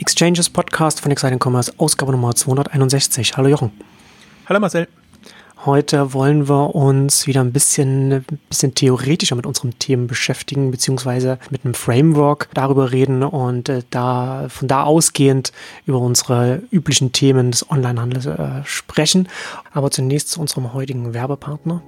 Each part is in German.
Exchanges Podcast von Exciting Commerce, Ausgabe Nummer 261. Hallo Jochen. Hallo Marcel. Heute wollen wir uns wieder ein bisschen, ein bisschen theoretischer mit unseren Themen beschäftigen, beziehungsweise mit einem Framework darüber reden und äh, da von da ausgehend über unsere üblichen Themen des Onlinehandels äh, sprechen. Aber zunächst zu unserem heutigen Werbepartner.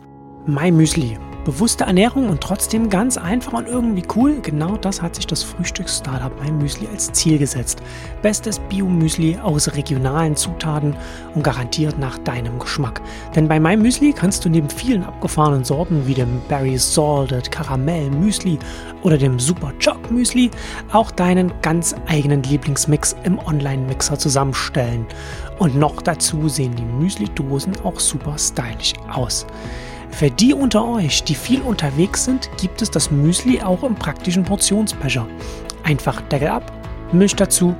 My Müsli. Bewusste Ernährung und trotzdem ganz einfach und irgendwie cool. Genau das hat sich das Frühstücks-Startup My Müsli als Ziel gesetzt. Bestes Bio-Müsli aus regionalen Zutaten und garantiert nach deinem Geschmack. Denn bei My Müsli kannst du neben vielen abgefahrenen Sorten wie dem Berry Salted Karamell Müsli oder dem Super Choc Müsli auch deinen ganz eigenen Lieblingsmix im Online-Mixer zusammenstellen. Und noch dazu sehen die Müsli-Dosen auch super stylisch aus. Für die unter euch, die viel unterwegs sind, gibt es das Müsli auch im praktischen Portionsbecher. Einfach Deckel ab, Milch dazu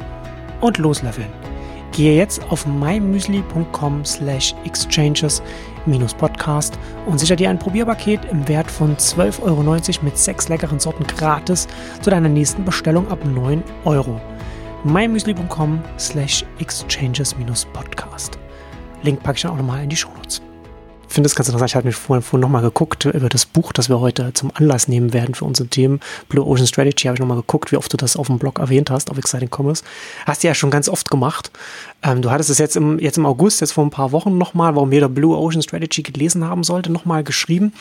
und loslöffeln. Gehe jetzt auf mymüsli.com slash exchanges podcast und sicher dir ein Probierpaket im Wert von 12,90 Euro mit sechs leckeren Sorten gratis zu deiner nächsten Bestellung ab 9 Euro. mymüsli.com slash exchanges podcast. Link packe ich dann auch nochmal in die Show Notes finde es ganz interessant. Ich habe mir vorhin, vorhin nochmal geguckt über das Buch, das wir heute zum Anlass nehmen werden für unsere Themen. Blue Ocean Strategy habe ich nochmal geguckt, wie oft du das auf dem Blog erwähnt hast, auf Exciting Commerce. Hast du ja schon ganz oft gemacht. Ähm, du hattest es jetzt im, jetzt im August, jetzt vor ein paar Wochen nochmal, warum jeder Blue Ocean Strategy gelesen haben sollte, nochmal geschrieben.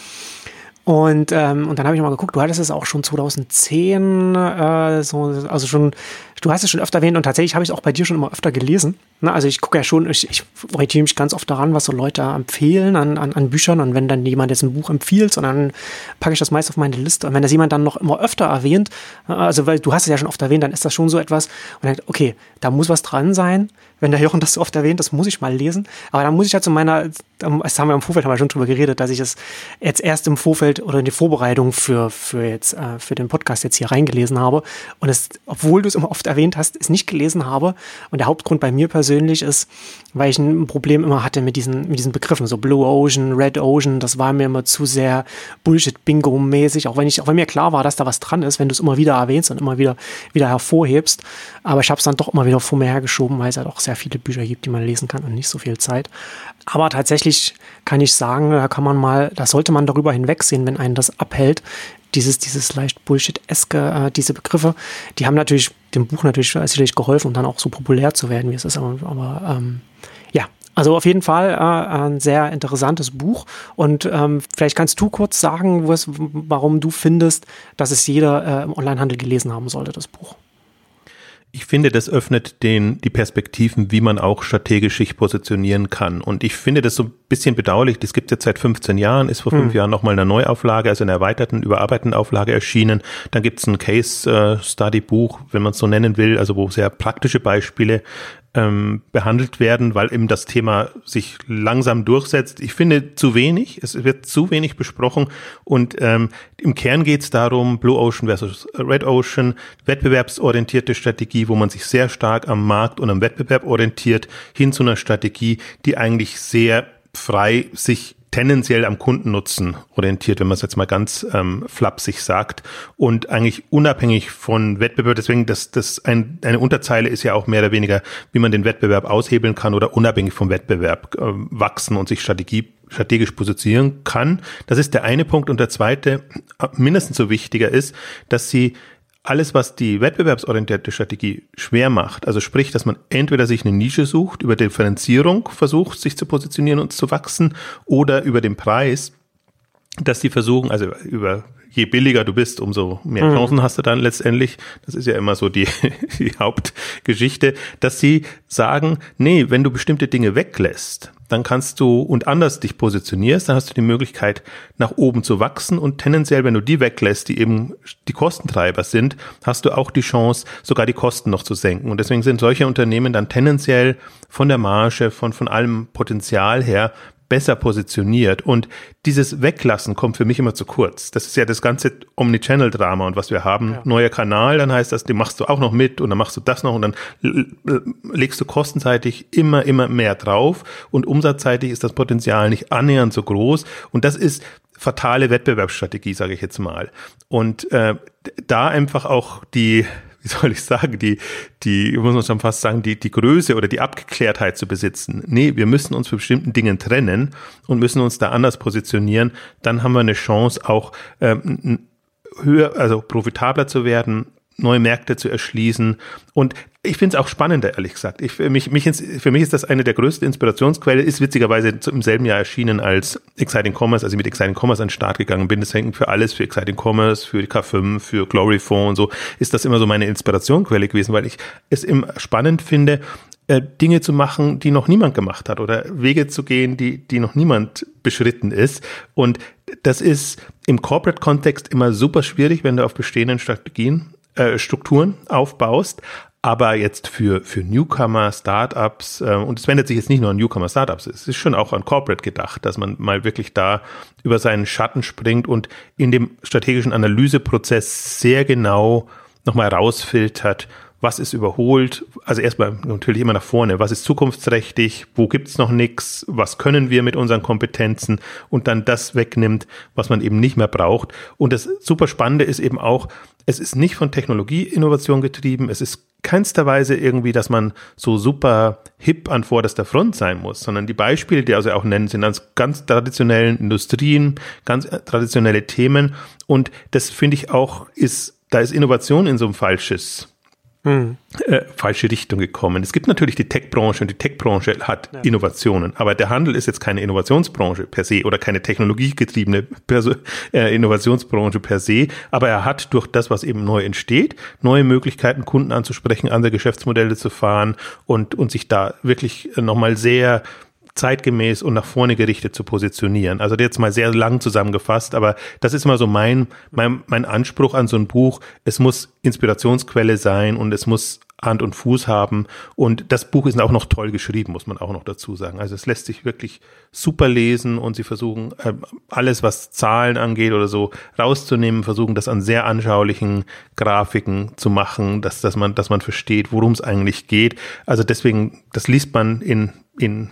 Und, ähm, und dann habe ich mal geguckt, du hattest es auch schon 2010, äh, so, also schon, du hast es schon öfter erwähnt und tatsächlich habe ich es auch bei dir schon immer öfter gelesen. Ne? Also ich gucke ja schon, ich, ich orientiere mich ganz oft daran, was so Leute empfehlen an, an, an Büchern und wenn dann jemand jetzt ein Buch empfiehlt, und dann packe ich das meist auf meine Liste. Und wenn das jemand dann noch immer öfter erwähnt, also weil du hast es ja schon oft erwähnt, dann ist das schon so etwas und dann, okay, da muss was dran sein. Wenn der Jochen das so oft erwähnt, das muss ich mal lesen. Aber dann muss ich ja zu meiner, das haben wir im Vorfeld haben wir schon drüber geredet, dass ich es jetzt erst im Vorfeld oder in die Vorbereitung für, für jetzt, äh, für den Podcast jetzt hier reingelesen habe. Und es, obwohl du es immer oft erwähnt hast, es nicht gelesen habe. Und der Hauptgrund bei mir persönlich ist, weil ich ein Problem immer hatte mit diesen, mit diesen Begriffen, so Blue Ocean, Red Ocean, das war mir immer zu sehr Bullshit-Bingo-mäßig, auch wenn auch wenn mir klar war, dass da was dran ist, wenn du es immer wieder erwähnst und immer wieder, wieder hervorhebst. Aber ich habe es dann doch immer wieder vor mir hergeschoben, weil es halt auch sehr viele Bücher gibt, die man lesen kann und nicht so viel Zeit. Aber tatsächlich kann ich sagen, da kann man mal, da sollte man darüber hinwegsehen, wenn einen das abhält. Dieses, dieses leicht Bullshit-eske, äh, diese Begriffe, die haben natürlich dem Buch natürlich sicherlich geholfen, um dann auch so populär zu werden, wie es ist. Aber, aber ähm, ja, also auf jeden Fall äh, ein sehr interessantes Buch. Und ähm, vielleicht kannst du kurz sagen, warum du findest, dass es jeder äh, im Onlinehandel gelesen haben sollte, das Buch. Ich finde, das öffnet den, die Perspektiven, wie man auch strategisch sich positionieren kann. Und ich finde das so ein bisschen bedauerlich. Das gibt es jetzt seit 15 Jahren, ist vor fünf hm. Jahren nochmal eine Neuauflage, also eine erweiterten, überarbeiteten Auflage erschienen. Dann gibt es ein Case-Study-Buch, wenn man es so nennen will, also wo sehr praktische Beispiele ähm, behandelt werden, weil eben das Thema sich langsam durchsetzt. Ich finde zu wenig, es wird zu wenig besprochen und ähm, im Kern geht es darum, Blue Ocean versus Red Ocean, wettbewerbsorientierte Strategie, wo man sich sehr stark am Markt und am Wettbewerb orientiert, hin zu einer Strategie, die eigentlich sehr frei sich tendenziell am Kundennutzen orientiert, wenn man es jetzt mal ganz ähm, flapsig sagt und eigentlich unabhängig von Wettbewerb. Deswegen, das, das ein, eine Unterzeile ist ja auch mehr oder weniger, wie man den Wettbewerb aushebeln kann oder unabhängig vom Wettbewerb äh, wachsen und sich Strategie strategisch positionieren kann. Das ist der eine Punkt. Und der zweite, äh, mindestens so wichtiger ist, dass sie alles, was die wettbewerbsorientierte Strategie schwer macht, also sprich, dass man entweder sich eine Nische sucht, über Differenzierung versucht, sich zu positionieren und zu wachsen, oder über den Preis, dass die versuchen, also über je billiger du bist, umso mehr mhm. Chancen hast du dann letztendlich. Das ist ja immer so die, die Hauptgeschichte, dass sie sagen, nee, wenn du bestimmte Dinge weglässt, dann kannst du und anders dich positionierst, dann hast du die Möglichkeit, nach oben zu wachsen und tendenziell, wenn du die weglässt, die eben die Kostentreiber sind, hast du auch die Chance, sogar die Kosten noch zu senken. Und deswegen sind solche Unternehmen dann tendenziell von der Marge, von, von allem Potenzial her besser positioniert. Und dieses Weglassen kommt für mich immer zu kurz. Das ist ja das ganze Omnichannel-Drama und was wir haben. Ja. Neuer Kanal, dann heißt das, den machst du auch noch mit und dann machst du das noch und dann legst du kostenseitig immer, immer mehr drauf und umsatzseitig ist das Potenzial nicht annähernd so groß. Und das ist fatale Wettbewerbsstrategie, sage ich jetzt mal. Und äh, da einfach auch die wie soll ich sagen, die, die, muss man schon fast sagen, die, die Größe oder die Abgeklärtheit zu besitzen. Nee, wir müssen uns für bestimmten Dingen trennen und müssen uns da anders positionieren. Dann haben wir eine Chance, auch ähm, höher, also profitabler zu werden, neue Märkte zu erschließen. Und ich finde es auch spannender, ehrlich gesagt. Ich, für, mich, mich für mich ist das eine der größten Inspirationsquellen, ist witzigerweise im selben Jahr erschienen als Exciting Commerce, als ich mit Exciting Commerce an den Start gegangen bin. Das hängt für alles, für Exciting Commerce, für K5, für Glory Phone und so, ist das immer so meine Inspirationsquelle gewesen, weil ich es immer spannend finde, äh, Dinge zu machen, die noch niemand gemacht hat oder Wege zu gehen, die, die noch niemand beschritten ist. Und das ist im Corporate-Kontext immer super schwierig, wenn du auf bestehenden Strategien äh, Strukturen aufbaust. Aber jetzt für, für Newcomer, Startups, äh, und es wendet sich jetzt nicht nur an Newcomer, Startups, es ist schon auch an Corporate gedacht, dass man mal wirklich da über seinen Schatten springt und in dem strategischen Analyseprozess sehr genau nochmal rausfiltert, was ist überholt, also erstmal natürlich immer nach vorne, was ist zukunftsträchtig, wo gibt's noch nichts, was können wir mit unseren Kompetenzen und dann das wegnimmt, was man eben nicht mehr braucht. Und das super Spannende ist eben auch, es ist nicht von Technologieinnovation getrieben, es ist keinster Weise irgendwie, dass man so super hip an vorderster Front sein muss, sondern die Beispiele, die also auch nennen, sind aus ganz traditionellen Industrien, ganz traditionelle Themen. Und das finde ich auch ist, da ist Innovation in so einem falsches Äh, falsche Richtung gekommen. Es gibt natürlich die Tech-Branche und die Tech-Branche hat ja. Innovationen, aber der Handel ist jetzt keine Innovationsbranche per se oder keine technologiegetriebene Perso äh, Innovationsbranche per se, aber er hat durch das, was eben neu entsteht, neue Möglichkeiten, Kunden anzusprechen, andere Geschäftsmodelle zu fahren und, und sich da wirklich nochmal sehr zeitgemäß und nach vorne gerichtet zu positionieren. Also jetzt mal sehr lang zusammengefasst, aber das ist mal so mein, mein, mein Anspruch an so ein Buch. Es muss Inspirationsquelle sein und es muss Hand und Fuß haben. Und das Buch ist auch noch toll geschrieben, muss man auch noch dazu sagen. Also es lässt sich wirklich super lesen und sie versuchen äh, alles, was Zahlen angeht oder so, rauszunehmen, versuchen das an sehr anschaulichen Grafiken zu machen, dass, dass man, dass man versteht, worum es eigentlich geht. Also deswegen, das liest man in, in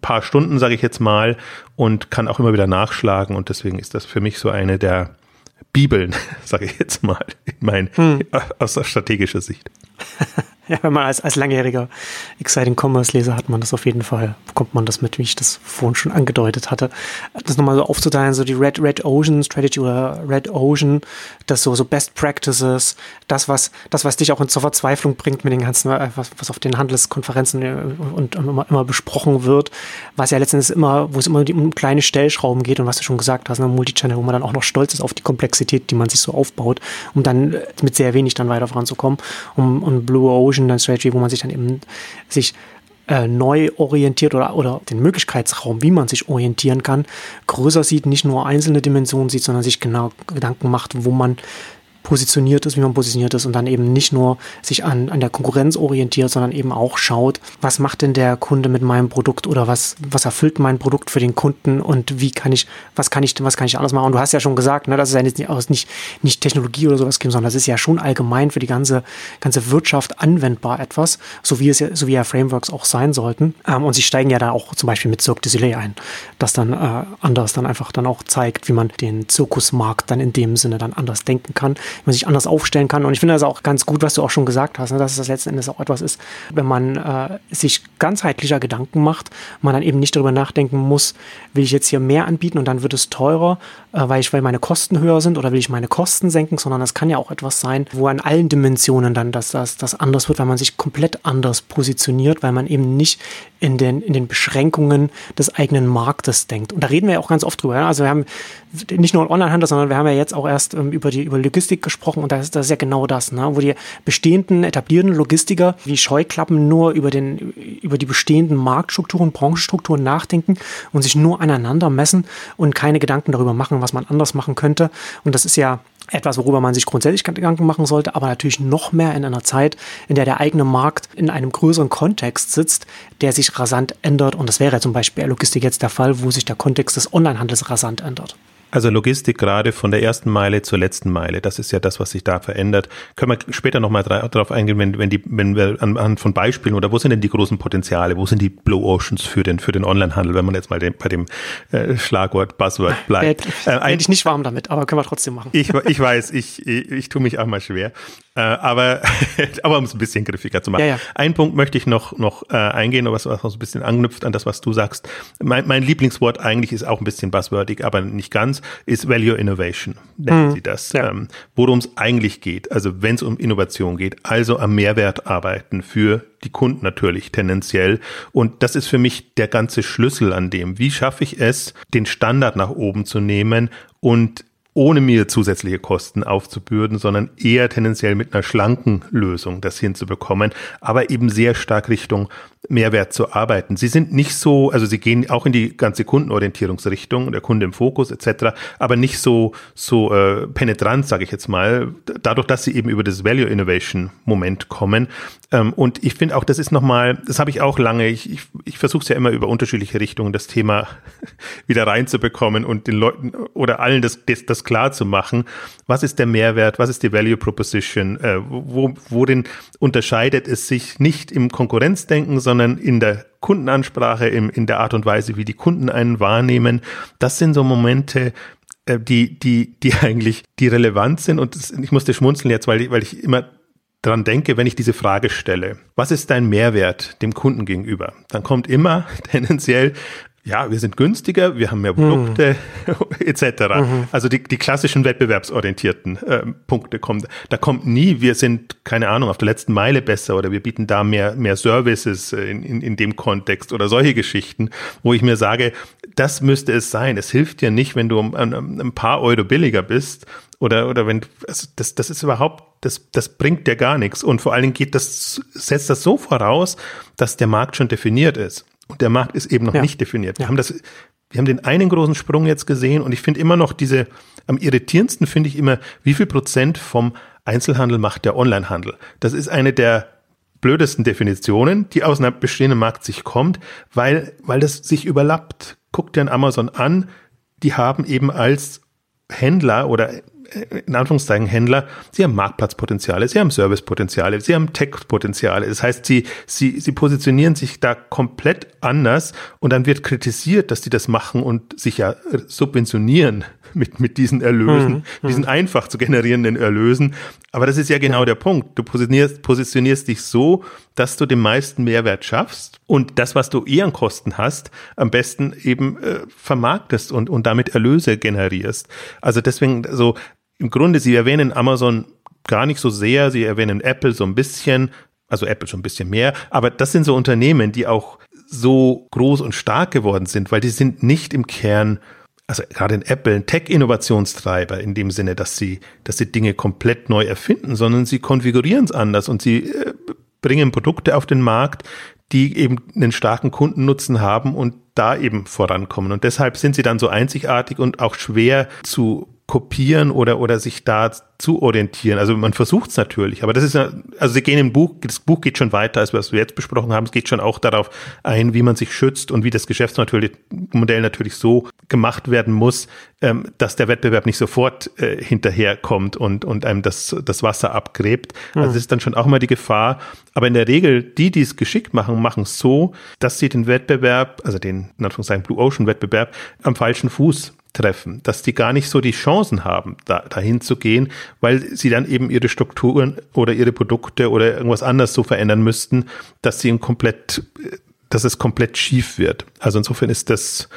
paar Stunden, sage ich jetzt mal, und kann auch immer wieder nachschlagen. Und deswegen ist das für mich so eine der Bibeln, sage ich jetzt mal, in mein, hm. aus strategischer Sicht. Ja, wenn man als, als langjähriger Exciting Commerce Leser hat man das auf jeden Fall, bekommt man das mit, wie ich das vorhin schon angedeutet hatte. Das nochmal so aufzuteilen, so die Red, Red Ocean Strategy oder Red Ocean, das so, so Best Practices, das was, das was dich auch in zur Verzweiflung bringt mit den ganzen, äh, was, was auf den Handelskonferenzen äh, und immer, immer besprochen wird, was ja letztendlich immer, wo es immer um kleine Stellschrauben geht und was du schon gesagt hast, ne, Multichannel, wo man dann auch noch stolz ist auf die Komplexität, die man sich so aufbaut, um dann äh, mit sehr wenig dann weiter voranzukommen, um, um Blue Ocean Ocean Strategy, wo man sich dann eben sich äh, neu orientiert oder, oder den Möglichkeitsraum, wie man sich orientieren kann, größer sieht, nicht nur einzelne Dimensionen sieht, sondern sich genau Gedanken macht, wo man positioniert ist, wie man positioniert ist und dann eben nicht nur sich an, an der Konkurrenz orientiert, sondern eben auch schaut, was macht denn der Kunde mit meinem Produkt oder was, was erfüllt mein Produkt für den Kunden und wie kann ich, was kann ich, was kann ich anders machen? Und du hast ja schon gesagt, ne, das ist ja nicht, nicht, nicht Technologie oder sowas sondern das ist ja schon allgemein für die ganze, ganze Wirtschaft anwendbar etwas, so wie es ja, so wie ja Frameworks auch sein sollten. Ähm, und sie steigen ja da auch zum Beispiel mit Cirque du Soleil ein, das dann äh, anders dann einfach dann auch zeigt, wie man den Zirkusmarkt dann in dem Sinne dann anders denken kann man sich anders aufstellen kann. Und ich finde das auch ganz gut, was du auch schon gesagt hast, ne, dass das letzten Endes auch etwas ist, wenn man äh, sich ganzheitlicher Gedanken macht, man dann eben nicht darüber nachdenken muss, will ich jetzt hier mehr anbieten und dann wird es teurer, äh, weil ich, weil meine Kosten höher sind oder will ich meine Kosten senken, sondern es kann ja auch etwas sein, wo an allen Dimensionen dann das, das, das anders wird, weil man sich komplett anders positioniert, weil man eben nicht in den, in den Beschränkungen des eigenen Marktes denkt. Und da reden wir ja auch ganz oft drüber. Ja? Also wir haben nicht nur Onlinehandel, sondern wir haben ja jetzt auch erst ähm, über die über Logistik gesprochen und das, das ist ja genau das, ne? wo die bestehenden, etablierten Logistiker wie Scheuklappen nur über, den, über die bestehenden Marktstrukturen, Branchenstrukturen nachdenken und sich nur aneinander messen und keine Gedanken darüber machen, was man anders machen könnte. Und das ist ja etwas, worüber man sich grundsätzlich Gedanken machen sollte, aber natürlich noch mehr in einer Zeit, in der der eigene Markt in einem größeren Kontext sitzt, der sich rasant ändert. Und das wäre zum Beispiel Logistik jetzt der Fall, wo sich der Kontext des Onlinehandels rasant ändert. Also Logistik gerade von der ersten Meile zur letzten Meile, das ist ja das, was sich da verändert. Können wir später nochmal darauf eingehen, wenn, wenn, die, wenn wir anhand von Beispielen oder wo sind denn die großen Potenziale, wo sind die Blue Oceans für den, für den Onlinehandel, wenn man jetzt mal den, bei dem äh, Schlagwort Buzzword bleibt. Äh, äh, eigentlich nicht warm damit, aber können wir trotzdem machen. Ich, ich weiß, ich, ich, ich tue mich auch mal schwer. Äh, aber, aber um es ein bisschen griffiger zu machen. Ja, ja. Ein Punkt möchte ich noch, noch äh, eingehen, was, was so ein bisschen anknüpft an das, was du sagst. Mein, mein Lieblingswort eigentlich ist auch ein bisschen buzzwordig, aber nicht ganz, ist Value Innovation, nennen mhm. sie das. Ja. Ähm, Worum es eigentlich geht, also wenn es um Innovation geht, also am Mehrwert arbeiten für die Kunden natürlich tendenziell. Und das ist für mich der ganze Schlüssel an dem. Wie schaffe ich es, den Standard nach oben zu nehmen und ohne mir zusätzliche Kosten aufzubürden, sondern eher tendenziell mit einer schlanken Lösung das hinzubekommen, aber eben sehr stark Richtung Mehrwert zu arbeiten. Sie sind nicht so, also sie gehen auch in die ganze Kundenorientierungsrichtung, der Kunde im Fokus etc., aber nicht so so äh, penetrant, sage ich jetzt mal, dadurch, dass sie eben über das Value Innovation Moment kommen. Ähm, und ich finde auch, das ist nochmal, das habe ich auch lange, ich, ich, ich versuche es ja immer über unterschiedliche Richtungen, das Thema wieder reinzubekommen und den Leuten oder allen das, das, das klar zu machen. Was ist der Mehrwert? Was ist die Value Proposition? Äh, wo, worin unterscheidet es sich nicht im Konkurrenzdenken, sondern sondern in der Kundenansprache, im, in der Art und Weise, wie die Kunden einen wahrnehmen. Das sind so Momente, äh, die, die, die eigentlich, die relevant sind. Und das, ich musste schmunzeln jetzt, weil, weil ich immer dran denke, wenn ich diese Frage stelle, was ist dein Mehrwert dem Kunden gegenüber? Dann kommt immer tendenziell ja, wir sind günstiger, wir haben mehr Produkte mhm. etc. Mhm. Also die, die klassischen wettbewerbsorientierten äh, Punkte kommen. Da kommt nie, wir sind, keine Ahnung, auf der letzten Meile besser oder wir bieten da mehr, mehr Services in, in, in dem Kontext oder solche Geschichten, wo ich mir sage, das müsste es sein. Es hilft dir nicht, wenn du um, um, ein paar Euro billiger bist oder, oder wenn, also das, das ist überhaupt, das, das bringt dir gar nichts. Und vor allen Dingen geht das, setzt das so voraus, dass der Markt schon definiert ist. Und der Markt ist eben noch ja. nicht definiert. Wir haben das, wir haben den einen großen Sprung jetzt gesehen und ich finde immer noch diese, am irritierendsten finde ich immer, wie viel Prozent vom Einzelhandel macht der Onlinehandel. Das ist eine der blödesten Definitionen, die aus einem bestehenden Markt sich kommt, weil, weil das sich überlappt. Guckt dir an Amazon an, die haben eben als Händler oder in Anführungszeichen Händler, sie haben Marktplatzpotenziale, sie haben Servicepotenziale, sie haben Tech-Potenziale. Das heißt, sie, sie, sie positionieren sich da komplett anders und dann wird kritisiert, dass die das machen und sich ja subventionieren mit, mit diesen Erlösen, mhm, mhm. diesen einfach zu generierenden Erlösen. Aber das ist ja genau ja. der Punkt. Du positionierst, positionierst dich so, dass du den meisten Mehrwert schaffst und das, was du eher an Kosten hast, am besten eben äh, vermarktest und, und damit Erlöse generierst. Also deswegen, so im Grunde, sie erwähnen Amazon gar nicht so sehr, sie erwähnen Apple so ein bisschen, also Apple schon ein bisschen mehr, aber das sind so Unternehmen, die auch so groß und stark geworden sind, weil die sind nicht im Kern also gerade in Apple ein Tech-Innovationstreiber in dem Sinne, dass sie, dass sie Dinge komplett neu erfinden, sondern sie konfigurieren es anders und sie äh, bringen Produkte auf den Markt, die eben einen starken Kundennutzen haben und da eben vorankommen. Und deshalb sind sie dann so einzigartig und auch schwer zu kopieren oder, oder sich da zu orientieren. Also man versucht es natürlich, aber das ist ja, also sie gehen im Buch, das Buch geht schon weiter, als was wir jetzt besprochen haben. Es geht schon auch darauf ein, wie man sich schützt und wie das Geschäftsmodell natürlich so gemacht werden muss, ähm, dass der Wettbewerb nicht sofort äh, hinterherkommt und, und einem das, das Wasser abgräbt. Also das ist dann schon auch mal die Gefahr. Aber in der Regel, die, die es geschickt machen, machen es so, dass sie den Wettbewerb, also den, in Anführungszeichen, Blue Ocean Wettbewerb am falschen Fuß treffen, dass die gar nicht so die Chancen haben, da, dahin zu gehen, weil sie dann eben ihre Strukturen oder ihre Produkte oder irgendwas anderes so verändern müssten, dass sie komplett, dass es komplett schief wird. Also insofern ist das,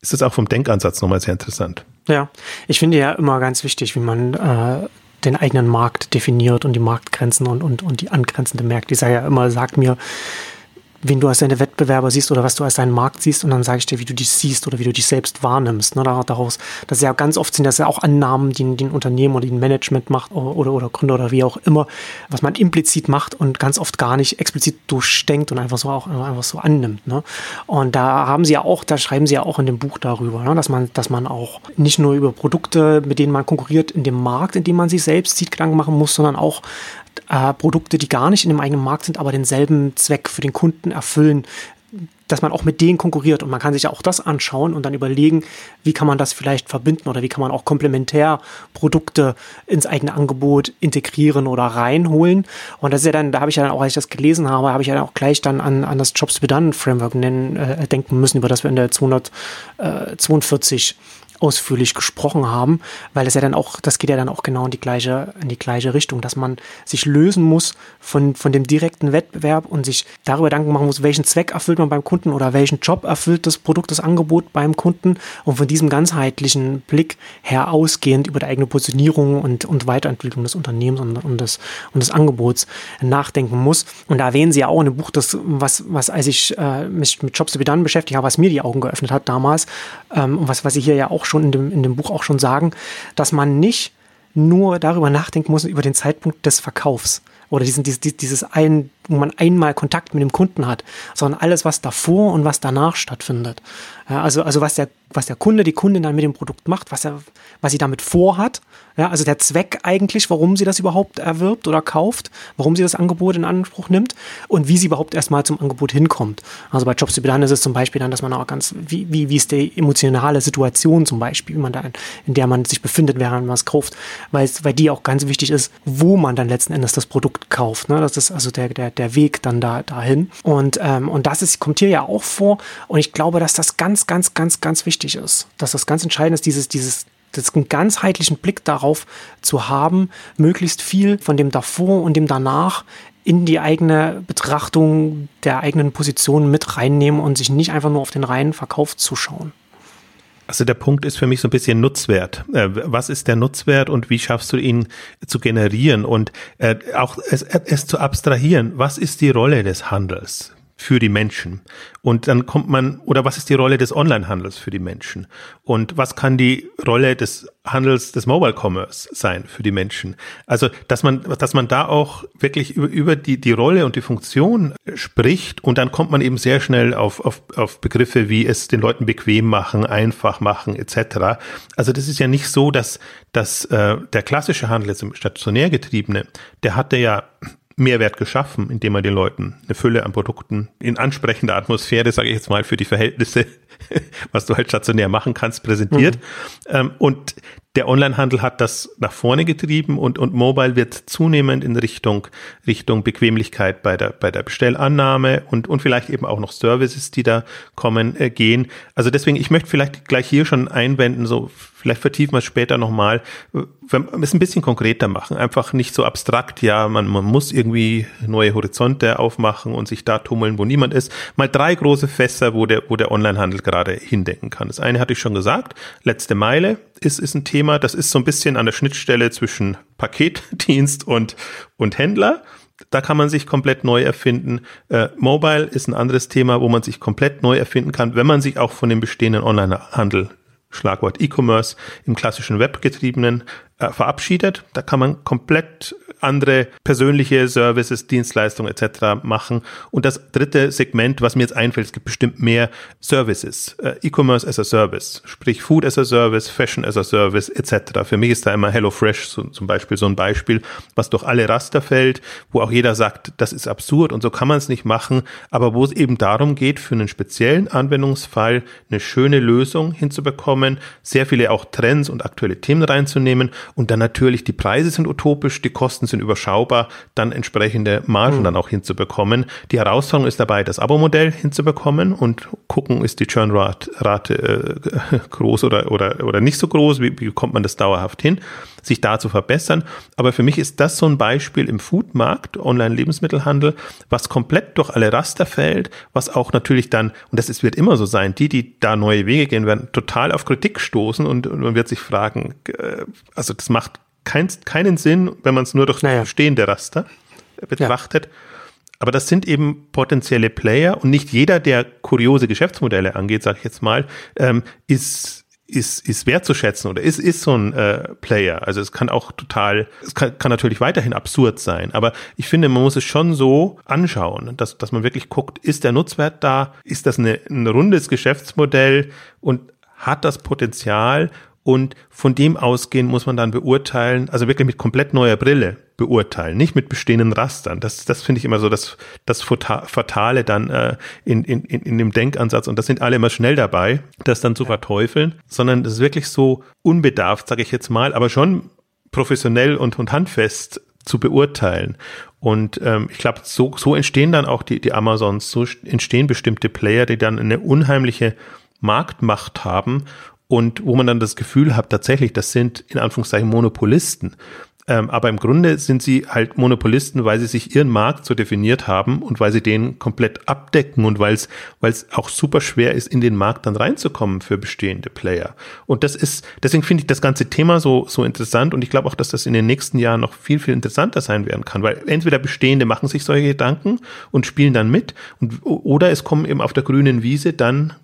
ist das auch vom Denkansatz nochmal sehr interessant. Ja, ich finde ja immer ganz wichtig, wie man äh, den eigenen Markt definiert und die Marktgrenzen und, und, und die angrenzenden Märkte. Ich sage ja immer, sagt mir, wen du als deine Wettbewerber siehst oder was du als deinen Markt siehst und dann sage ich dir, wie du dich siehst oder wie du dich selbst wahrnimmst. Ne, daraus, das ist ja ganz oft sind das ja auch Annahmen, die, ein Unternehmen oder ein Management macht oder, oder Gründer oder wie auch immer, was man implizit macht und ganz oft gar nicht explizit durchdenkt und einfach so auch einfach so annimmt. Ne? Und da haben sie ja auch, da schreiben sie ja auch in dem Buch darüber, ne, dass man, dass man auch nicht nur über Produkte, mit denen man konkurriert, in dem Markt, in dem man sich selbst sieht, Gedanken machen muss, sondern auch äh, Produkte, die gar nicht in dem eigenen Markt sind, aber denselben Zweck für den Kunden erfüllen, dass man auch mit denen konkurriert und man kann sich ja auch das anschauen und dann überlegen, wie kann man das vielleicht verbinden oder wie kann man auch komplementär Produkte ins eigene Angebot integrieren oder reinholen. Und das ist ja dann, da habe ich ja dann auch, als ich das gelesen habe, habe ich ja dann auch gleich dann an, an das Jobs be done Framework äh, denken müssen, über das wir in der 242 ausführlich gesprochen haben, weil das ja dann auch, das geht ja dann auch genau in die gleiche, in die gleiche Richtung, dass man sich lösen muss von, von dem direkten Wettbewerb und sich darüber Gedanken machen muss, welchen Zweck erfüllt man beim Kunden oder welchen Job erfüllt das Produkt, das Angebot beim Kunden und von diesem ganzheitlichen Blick her ausgehend über die eigene Positionierung und, und Weiterentwicklung des Unternehmens und, und, des, und des Angebots nachdenken muss. Und da erwähnen sie ja auch in dem Buch, das, was, was als ich äh, mich mit Jobs to be done beschäftigt habe, was mir die Augen geöffnet hat damals, ähm, und was, was sie hier ja auch schon in dem, in dem Buch auch schon sagen, dass man nicht nur darüber nachdenken muss, über den Zeitpunkt des Verkaufs oder diesen, dieses, ein, wo man einmal Kontakt mit dem Kunden hat, sondern alles, was davor und was danach stattfindet. Ja, also, also was der, was der Kunde, die Kundin dann mit dem Produkt macht, was er, was sie damit vorhat. Ja, also der Zweck eigentlich, warum sie das überhaupt erwirbt oder kauft, warum sie das Angebot in Anspruch nimmt und wie sie überhaupt erstmal zum Angebot hinkommt. Also bei Jobs to be done ist es zum Beispiel dann, dass man auch ganz, wie, wie, wie ist die emotionale Situation zum Beispiel, man da, in, in der man sich befindet, während man es kauft, weil, weil die auch ganz wichtig ist, wo man dann letzten Endes das Produkt kauft. Ne? Das ist also der, der, der Weg dann da, dahin. Und, ähm, und das ist, kommt hier ja auch vor. Und ich glaube, dass das ganz ganz, ganz, ganz, wichtig ist. Dass das ganz entscheidend ist, dieses, dieses, einen ganzheitlichen Blick darauf zu haben, möglichst viel von dem davor und dem danach in die eigene Betrachtung der eigenen Position mit reinnehmen und sich nicht einfach nur auf den reinen Verkauf zuschauen. Also der Punkt ist für mich so ein bisschen Nutzwert. Äh, was ist der Nutzwert und wie schaffst du ihn zu generieren und äh, auch es, es zu abstrahieren? Was ist die Rolle des Handels? Für die Menschen? Und dann kommt man, oder was ist die Rolle des Onlinehandels für die Menschen? Und was kann die Rolle des Handels des Mobile Commerce sein für die Menschen? Also, dass man, dass man da auch wirklich über, über die, die Rolle und die Funktion spricht und dann kommt man eben sehr schnell auf, auf, auf Begriffe wie es den Leuten bequem machen, einfach machen, etc. Also, das ist ja nicht so, dass, dass äh, der klassische Handel jetzt im stationär getriebene, der hatte ja Mehrwert geschaffen, indem man den Leuten eine Fülle an Produkten in ansprechender Atmosphäre, sage ich jetzt mal, für die Verhältnisse, was du halt stationär machen kannst, präsentiert. Mhm. Ähm, und der Onlinehandel hat das nach vorne getrieben und, und Mobile wird zunehmend in Richtung, Richtung Bequemlichkeit bei der, bei der Bestellannahme und, und vielleicht eben auch noch Services, die da kommen, äh, gehen. Also deswegen, ich möchte vielleicht gleich hier schon einwenden, so vielleicht vertiefen wir es später nochmal, es ein bisschen konkreter machen, einfach nicht so abstrakt, ja, man, man muss irgendwie neue Horizonte aufmachen und sich da tummeln, wo niemand ist. Mal drei große Fässer, wo der, wo der Onlinehandel gerade hindenken kann. Das eine hatte ich schon gesagt, letzte Meile ist, ist ein Thema, das ist so ein bisschen an der Schnittstelle zwischen Paketdienst und, und Händler. Da kann man sich komplett neu erfinden. Äh, Mobile ist ein anderes Thema, wo man sich komplett neu erfinden kann, wenn man sich auch von dem bestehenden Onlinehandel Schlagwort E-Commerce im klassischen Webgetriebenen äh, verabschiedet. Da kann man komplett andere persönliche Services, Dienstleistungen etc. machen. Und das dritte Segment, was mir jetzt einfällt, es gibt bestimmt mehr Services. Äh, E-Commerce as a Service, sprich Food as a Service, Fashion as a Service etc. Für mich ist da immer HelloFresh so, zum Beispiel so ein Beispiel, was durch alle Raster fällt, wo auch jeder sagt, das ist absurd und so kann man es nicht machen, aber wo es eben darum geht, für einen speziellen Anwendungsfall eine schöne Lösung hinzubekommen, sehr viele auch Trends und aktuelle Themen reinzunehmen und dann natürlich die Preise sind utopisch, die Kosten sind überschaubar, dann entsprechende Margen mhm. dann auch hinzubekommen. Die Herausforderung ist dabei, das Abo-Modell hinzubekommen und gucken, ist die Churn-Rate äh, groß oder, oder, oder nicht so groß, wie, wie kommt man das dauerhaft hin, sich da zu verbessern. Aber für mich ist das so ein Beispiel im Foodmarkt, Online-Lebensmittelhandel, was komplett durch alle Raster fällt, was auch natürlich dann, und das ist, wird immer so sein, die, die da neue Wege gehen werden, total auf Kritik stoßen und, und man wird sich fragen, äh, also das macht kein, keinen Sinn, wenn man es nur durch naja. bestehende Raster betrachtet. Ja. Aber das sind eben potenzielle Player und nicht jeder, der kuriose Geschäftsmodelle angeht, sage ich jetzt mal, ähm, ist ist, ist wertzuschätzen oder ist, ist so ein äh, Player. Also es kann auch total, es kann, kann natürlich weiterhin absurd sein, aber ich finde, man muss es schon so anschauen, dass, dass man wirklich guckt, ist der Nutzwert da, ist das eine, ein rundes Geschäftsmodell und hat das Potenzial und von dem ausgehen muss man dann beurteilen, also wirklich mit komplett neuer Brille beurteilen, nicht mit bestehenden Rastern. Das, das finde ich immer so das, das Fatale dann äh, in, in, in dem Denkansatz. Und das sind alle immer schnell dabei, das dann zu verteufeln, sondern das ist wirklich so unbedarft, sage ich jetzt mal, aber schon professionell und, und handfest zu beurteilen. Und ähm, ich glaube, so, so entstehen dann auch die, die Amazons, so entstehen bestimmte Player, die dann eine unheimliche Marktmacht haben und wo man dann das Gefühl hat, tatsächlich, das sind in Anführungszeichen Monopolisten. Ähm, aber im Grunde sind sie halt Monopolisten, weil sie sich ihren Markt so definiert haben und weil sie den komplett abdecken und weil es auch super schwer ist, in den Markt dann reinzukommen für bestehende Player. Und das ist, deswegen finde ich das ganze Thema so, so interessant und ich glaube auch, dass das in den nächsten Jahren noch viel, viel interessanter sein werden kann, weil entweder Bestehende machen sich solche Gedanken und spielen dann mit und, oder es kommen eben auf der grünen Wiese dann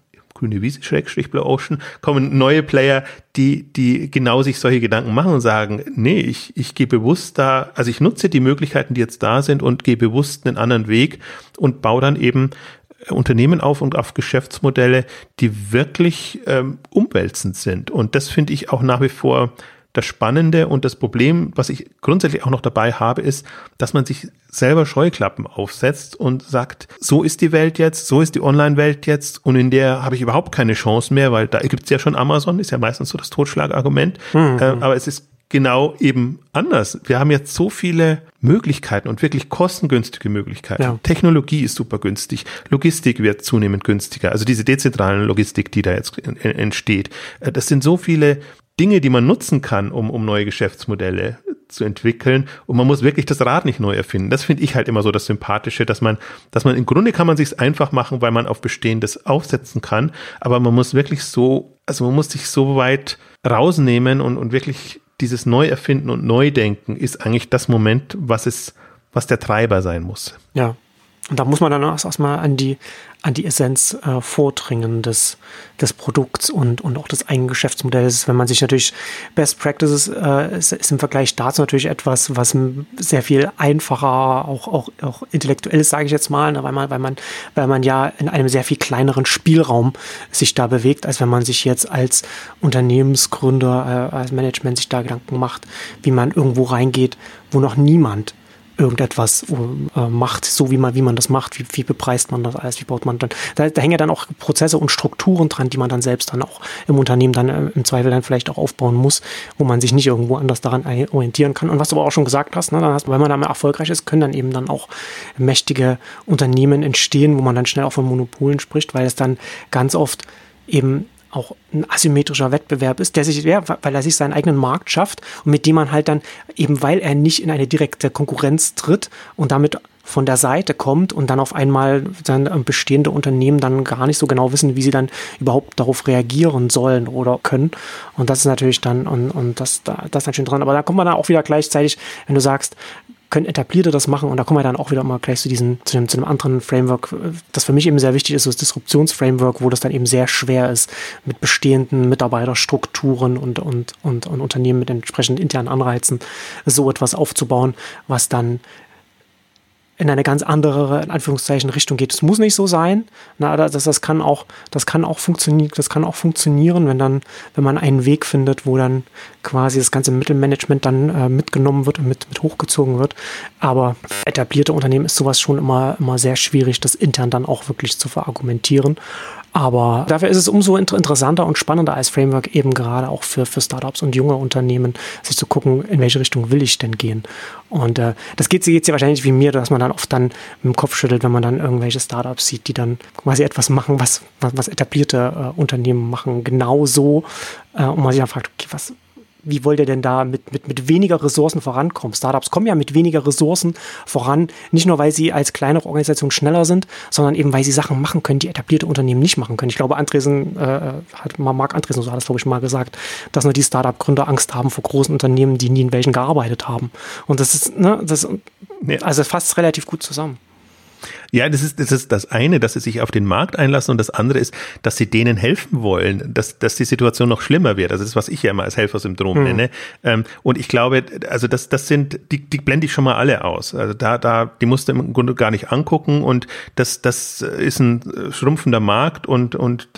grüne Wiese, Schrägstrich Blue Ocean, kommen neue Player, die, die genau sich solche Gedanken machen und sagen, nee, ich, ich gehe bewusst da, also ich nutze die Möglichkeiten, die jetzt da sind und gehe bewusst einen anderen Weg und baue dann eben äh, Unternehmen auf und auf Geschäftsmodelle, die wirklich ähm, umwälzend sind. Und das finde ich auch nach wie vor das Spannende und das Problem, was ich grundsätzlich auch noch dabei habe, ist, dass man sich selber Scheuklappen aufsetzt und sagt, so ist die Welt jetzt, so ist die Online-Welt jetzt und in der habe ich überhaupt keine Chance mehr, weil da gibt es ja schon Amazon, ist ja meistens so das Totschlagargument. Mhm. Äh, aber es ist genau eben anders. Wir haben jetzt so viele Möglichkeiten und wirklich kostengünstige Möglichkeiten. Ja. Technologie ist super günstig. Logistik wird zunehmend günstiger. Also diese dezentralen Logistik, die da jetzt entsteht. Äh, das sind so viele Dinge, die man nutzen kann, um, um neue Geschäftsmodelle zu entwickeln. Und man muss wirklich das Rad nicht neu erfinden. Das finde ich halt immer so das Sympathische, dass man, dass man im Grunde kann man sich einfach machen, weil man auf Bestehendes aufsetzen kann. Aber man muss wirklich so, also man muss sich so weit rausnehmen und, und wirklich dieses Neuerfinden und Neudenken ist eigentlich das Moment, was es, was der Treiber sein muss. Ja. Und da muss man dann erstmal an die, an die Essenz äh, vordringen des, des Produkts und, und auch des eigenen Geschäftsmodells. Wenn man sich natürlich Best Practices äh, ist, ist im Vergleich dazu natürlich etwas, was sehr viel einfacher, auch, auch, auch intellektuell ist, sage ich jetzt mal, ne, weil man, weil man, weil man ja in einem sehr viel kleineren Spielraum sich da bewegt, als wenn man sich jetzt als Unternehmensgründer, äh, als Management sich da Gedanken macht, wie man irgendwo reingeht, wo noch niemand irgendetwas äh, macht, so wie man, wie man das macht, wie, wie bepreist man das alles, wie baut man dann. Da, da hängen ja dann auch Prozesse und Strukturen dran, die man dann selbst dann auch im Unternehmen dann äh, im Zweifel dann vielleicht auch aufbauen muss, wo man sich nicht irgendwo anders daran orientieren kann. Und was du aber auch schon gesagt hast, ne, dann hast, weil man damit erfolgreich ist, können dann eben dann auch mächtige Unternehmen entstehen, wo man dann schnell auch von Monopolen spricht, weil es dann ganz oft eben auch ein asymmetrischer Wettbewerb ist, der sich, ja, weil er sich seinen eigenen Markt schafft und mit dem man halt dann eben, weil er nicht in eine direkte Konkurrenz tritt und damit von der Seite kommt und dann auf einmal dann bestehende Unternehmen dann gar nicht so genau wissen, wie sie dann überhaupt darauf reagieren sollen oder können. Und das ist natürlich dann, und, und das, das ist natürlich dran. Aber da kommt man dann auch wieder gleichzeitig, wenn du sagst, können Etablierte das machen und da kommen wir dann auch wieder mal gleich zu diesem, zu einem, zu einem anderen Framework, das für mich eben sehr wichtig ist, so das Disruptionsframework, wo das dann eben sehr schwer ist, mit bestehenden Mitarbeiterstrukturen und, und, und, und Unternehmen mit entsprechenden internen Anreizen so etwas aufzubauen, was dann in eine ganz andere, in Anführungszeichen, Richtung geht. Es muss nicht so sein. Na, das, das kann auch, das kann auch funktionieren, das kann auch funktionieren, wenn dann, wenn man einen Weg findet, wo dann quasi das ganze Mittelmanagement dann äh, mitgenommen wird und mit, mit hochgezogen wird. Aber etablierte Unternehmen ist sowas schon immer, immer sehr schwierig, das intern dann auch wirklich zu verargumentieren. Aber dafür ist es umso interessanter und spannender als Framework eben gerade auch für, für Startups und junge Unternehmen, sich zu gucken, in welche Richtung will ich denn gehen. Und äh, das geht jetzt ja wahrscheinlich wie mir, dass man dann oft dann dem Kopf schüttelt, wenn man dann irgendwelche Startups sieht, die dann quasi etwas machen, was, was, was etablierte äh, Unternehmen machen, genauso. Äh, und man sich dann fragt, okay, was, wie wollt ihr denn da mit, mit, mit weniger Ressourcen vorankommen? Startups kommen ja mit weniger Ressourcen voran, nicht nur, weil sie als kleinere Organisation schneller sind, sondern eben, weil sie Sachen machen können, die etablierte Unternehmen nicht machen können. Ich glaube, Andresen, äh, hat Marc Andresen, so hat das, glaube ich, mal gesagt, dass nur die Startup-Gründer Angst haben vor großen Unternehmen, die nie in welchen gearbeitet haben. Und das ist, ne, das, also fasst relativ gut zusammen. Ja, das ist, das ist das eine, dass sie sich auf den Markt einlassen und das andere ist, dass sie denen helfen wollen, dass, dass die Situation noch schlimmer wird. Also das ist, was ich ja immer als Helfersyndrom mhm. nenne. Ähm, und ich glaube, also das, das sind, die, die blende ich schon mal alle aus. Also da, da, die musst du im Grunde gar nicht angucken und das, das ist ein schrumpfender Markt und, und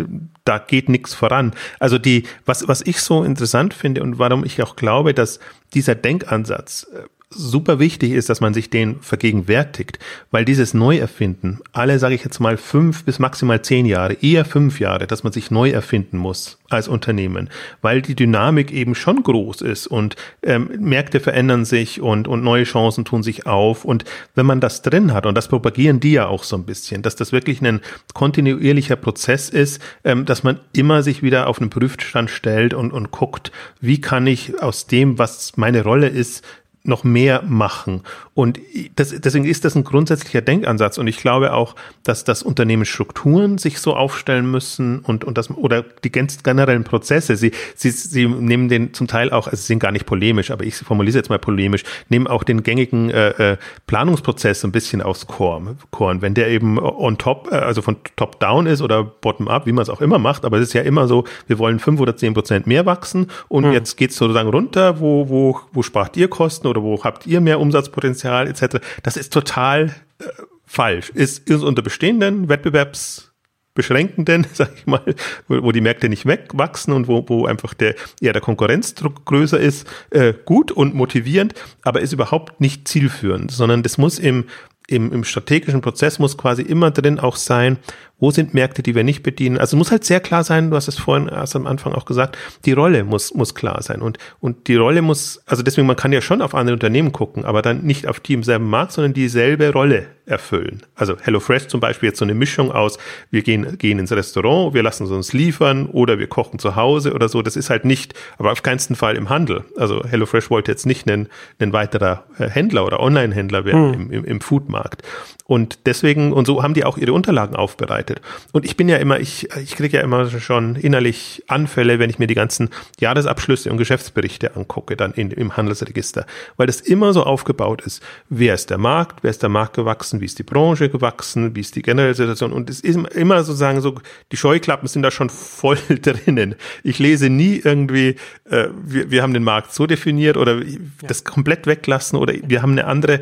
da geht nichts voran. Also die, was, was ich so interessant finde und warum ich auch glaube, dass dieser Denkansatz äh, super wichtig ist, dass man sich den vergegenwärtigt, weil dieses Neuerfinden, alle sage ich jetzt mal fünf bis maximal zehn Jahre, eher fünf Jahre, dass man sich neu erfinden muss als Unternehmen, weil die Dynamik eben schon groß ist und ähm, Märkte verändern sich und, und neue Chancen tun sich auf. Und wenn man das drin hat und das propagieren die ja auch so ein bisschen, dass das wirklich ein kontinuierlicher Prozess ist, ähm, dass man immer sich wieder auf einen Prüfstand stellt und, und guckt, wie kann ich aus dem, was meine Rolle ist, noch mehr machen. Und das, deswegen ist das ein grundsätzlicher Denkansatz. Und ich glaube auch, dass das Unternehmensstrukturen sich so aufstellen müssen und, und das, oder die ganz generellen Prozesse. Sie, sie, sie nehmen den zum Teil auch, also sie sind gar nicht polemisch, aber ich formuliere jetzt mal polemisch, nehmen auch den gängigen äh, äh Planungsprozess ein bisschen aufs Korn. Korn. Wenn der eben on top, äh, also von top down ist oder bottom up, wie man es auch immer macht, aber es ist ja immer so, wir wollen fünf oder zehn Prozent mehr wachsen und hm. jetzt geht's sozusagen runter, wo, wo, wo spart ihr Kosten oder wo habt ihr mehr Umsatzpotenzial etc. Das ist total äh, falsch. Ist, ist unter bestehenden Wettbewerbsbeschränkenden, sag ich mal, wo, die Märkte nicht wegwachsen und wo, wo einfach der eher der Konkurrenzdruck größer ist, äh, gut und motivierend, aber ist überhaupt nicht zielführend, sondern das muss im im, im strategischen Prozess muss quasi immer drin auch sein, wo sind Märkte, die wir nicht bedienen. Also muss halt sehr klar sein, du hast es vorhin erst am Anfang auch gesagt, die Rolle muss, muss klar sein. Und, und die Rolle muss, also deswegen, man kann ja schon auf andere Unternehmen gucken, aber dann nicht auf die im selben Markt, sondern dieselbe Rolle erfüllen. Also HelloFresh zum Beispiel jetzt so eine Mischung aus, wir gehen, gehen ins Restaurant, wir lassen es uns liefern oder wir kochen zu Hause oder so. Das ist halt nicht, aber auf keinen Fall im Handel. Also HelloFresh wollte jetzt nicht ein, ein weiterer äh, Händler oder Online-Händler werden hm. im, im, im Foodmarkt. Und deswegen, und so haben die auch ihre Unterlagen aufbereitet. Und ich bin ja immer, ich, ich kriege ja immer schon innerlich Anfälle, wenn ich mir die ganzen Jahresabschlüsse und Geschäftsberichte angucke, dann in, im Handelsregister, weil das immer so aufgebaut ist. Wer ist der Markt? Wer ist der Markt gewachsen? Wie ist die Branche gewachsen? Wie ist die generelle Situation? Und es ist immer sozusagen so, die Scheuklappen sind da schon voll drinnen. Ich lese nie irgendwie, äh, wir, wir haben den Markt so definiert oder das komplett weglassen oder wir haben eine andere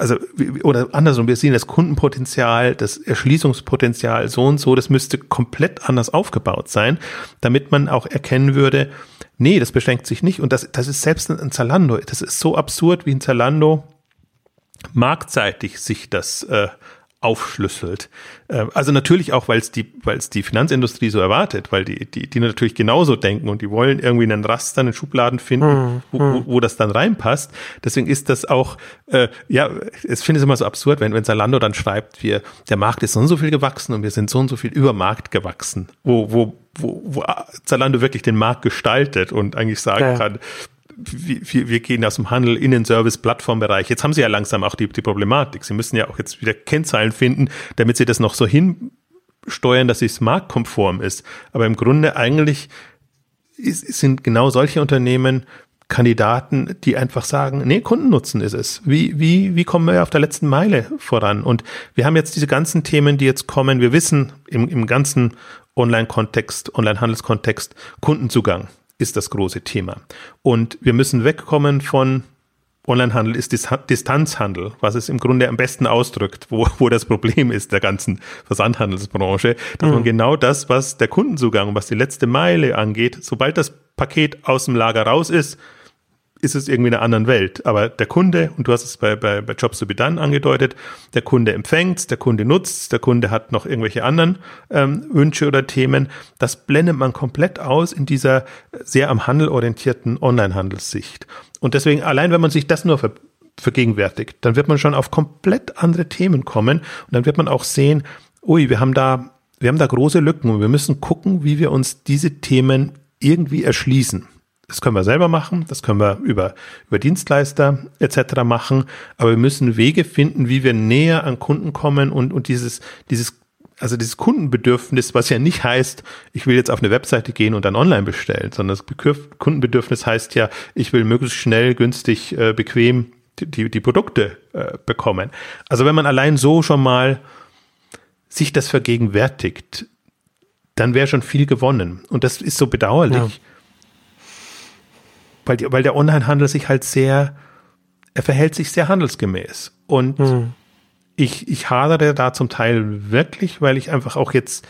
also oder andersrum, wir sehen das Kundenpotenzial, das Erschließungspotenzial so und so, das müsste komplett anders aufgebaut sein, damit man auch erkennen würde, nee, das beschränkt sich nicht. Und das, das ist selbst ein Zalando, das ist so absurd, wie ein Zalando marktseitig sich das äh, aufschlüsselt. Ähm, also natürlich auch, weil es die, weil es die Finanzindustrie so erwartet, weil die, die, die natürlich genauso denken und die wollen irgendwie einen Raster, einen Schubladen finden, hm, wo, wo, hm. wo das dann reinpasst. Deswegen ist das auch, äh, ja, es finde ich immer so absurd, wenn, wenn Zalando dann schreibt, wir, der Markt ist so und so viel gewachsen und wir sind so und so viel über Markt gewachsen, wo, wo, wo, wo Zalando wirklich den Markt gestaltet und eigentlich sagen ja. kann, wir, wir gehen aus dem Handel in den Service-Plattformbereich. Jetzt haben sie ja langsam auch die, die Problematik. Sie müssen ja auch jetzt wieder Kennzahlen finden, damit sie das noch so hinsteuern, dass es marktkonform ist. Aber im Grunde eigentlich ist, sind genau solche Unternehmen Kandidaten, die einfach sagen, nee, Kundennutzen ist es. Wie, wie, wie kommen wir auf der letzten Meile voran? Und wir haben jetzt diese ganzen Themen, die jetzt kommen. Wir wissen im, im ganzen Online-Kontext, Online-Handelskontext Kundenzugang ist das große Thema. Und wir müssen wegkommen von Onlinehandel ist Distanzhandel, was es im Grunde am besten ausdrückt, wo, wo das Problem ist der ganzen Versandhandelsbranche, dass mhm. man genau das, was der Kundenzugang, was die letzte Meile angeht, sobald das Paket aus dem Lager raus ist, ist es irgendwie in einer anderen Welt. Aber der Kunde, und du hast es bei, bei, bei Jobs to be done angedeutet, der Kunde empfängt der Kunde nutzt der Kunde hat noch irgendwelche anderen ähm, Wünsche oder Themen. Das blendet man komplett aus in dieser sehr am Handel orientierten Online-Handelssicht. Und deswegen, allein wenn man sich das nur ver vergegenwärtigt, dann wird man schon auf komplett andere Themen kommen und dann wird man auch sehen, ui, wir haben da, wir haben da große Lücken und wir müssen gucken, wie wir uns diese Themen irgendwie erschließen. Das können wir selber machen, das können wir über, über Dienstleister etc. machen, aber wir müssen Wege finden, wie wir näher an Kunden kommen und, und dieses, dieses also dieses Kundenbedürfnis, was ja nicht heißt, ich will jetzt auf eine Webseite gehen und dann online bestellen, sondern das Kundenbedürfnis heißt ja, ich will möglichst schnell, günstig, äh, bequem die, die Produkte äh, bekommen. Also wenn man allein so schon mal sich das vergegenwärtigt, dann wäre schon viel gewonnen. Und das ist so bedauerlich, ja weil, die, weil der Onlinehandel sich halt sehr, er verhält sich sehr handelsgemäß. Und hm. ich, ich hadere da zum Teil wirklich, weil ich einfach auch jetzt,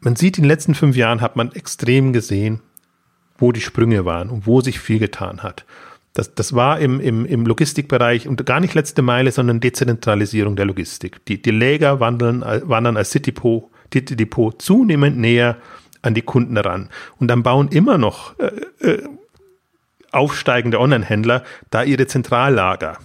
man sieht, in den letzten fünf Jahren hat man extrem gesehen, wo die Sprünge waren und wo sich viel getan hat. Das, das war im, im, im Logistikbereich und gar nicht letzte Meile, sondern Dezentralisierung der Logistik. Die, die Läger wandeln, wandern als City-Depot Depot zunehmend näher an die Kunden ran. Und dann bauen immer noch äh, äh, aufsteigende Online-Händler da ihre Zentrallager.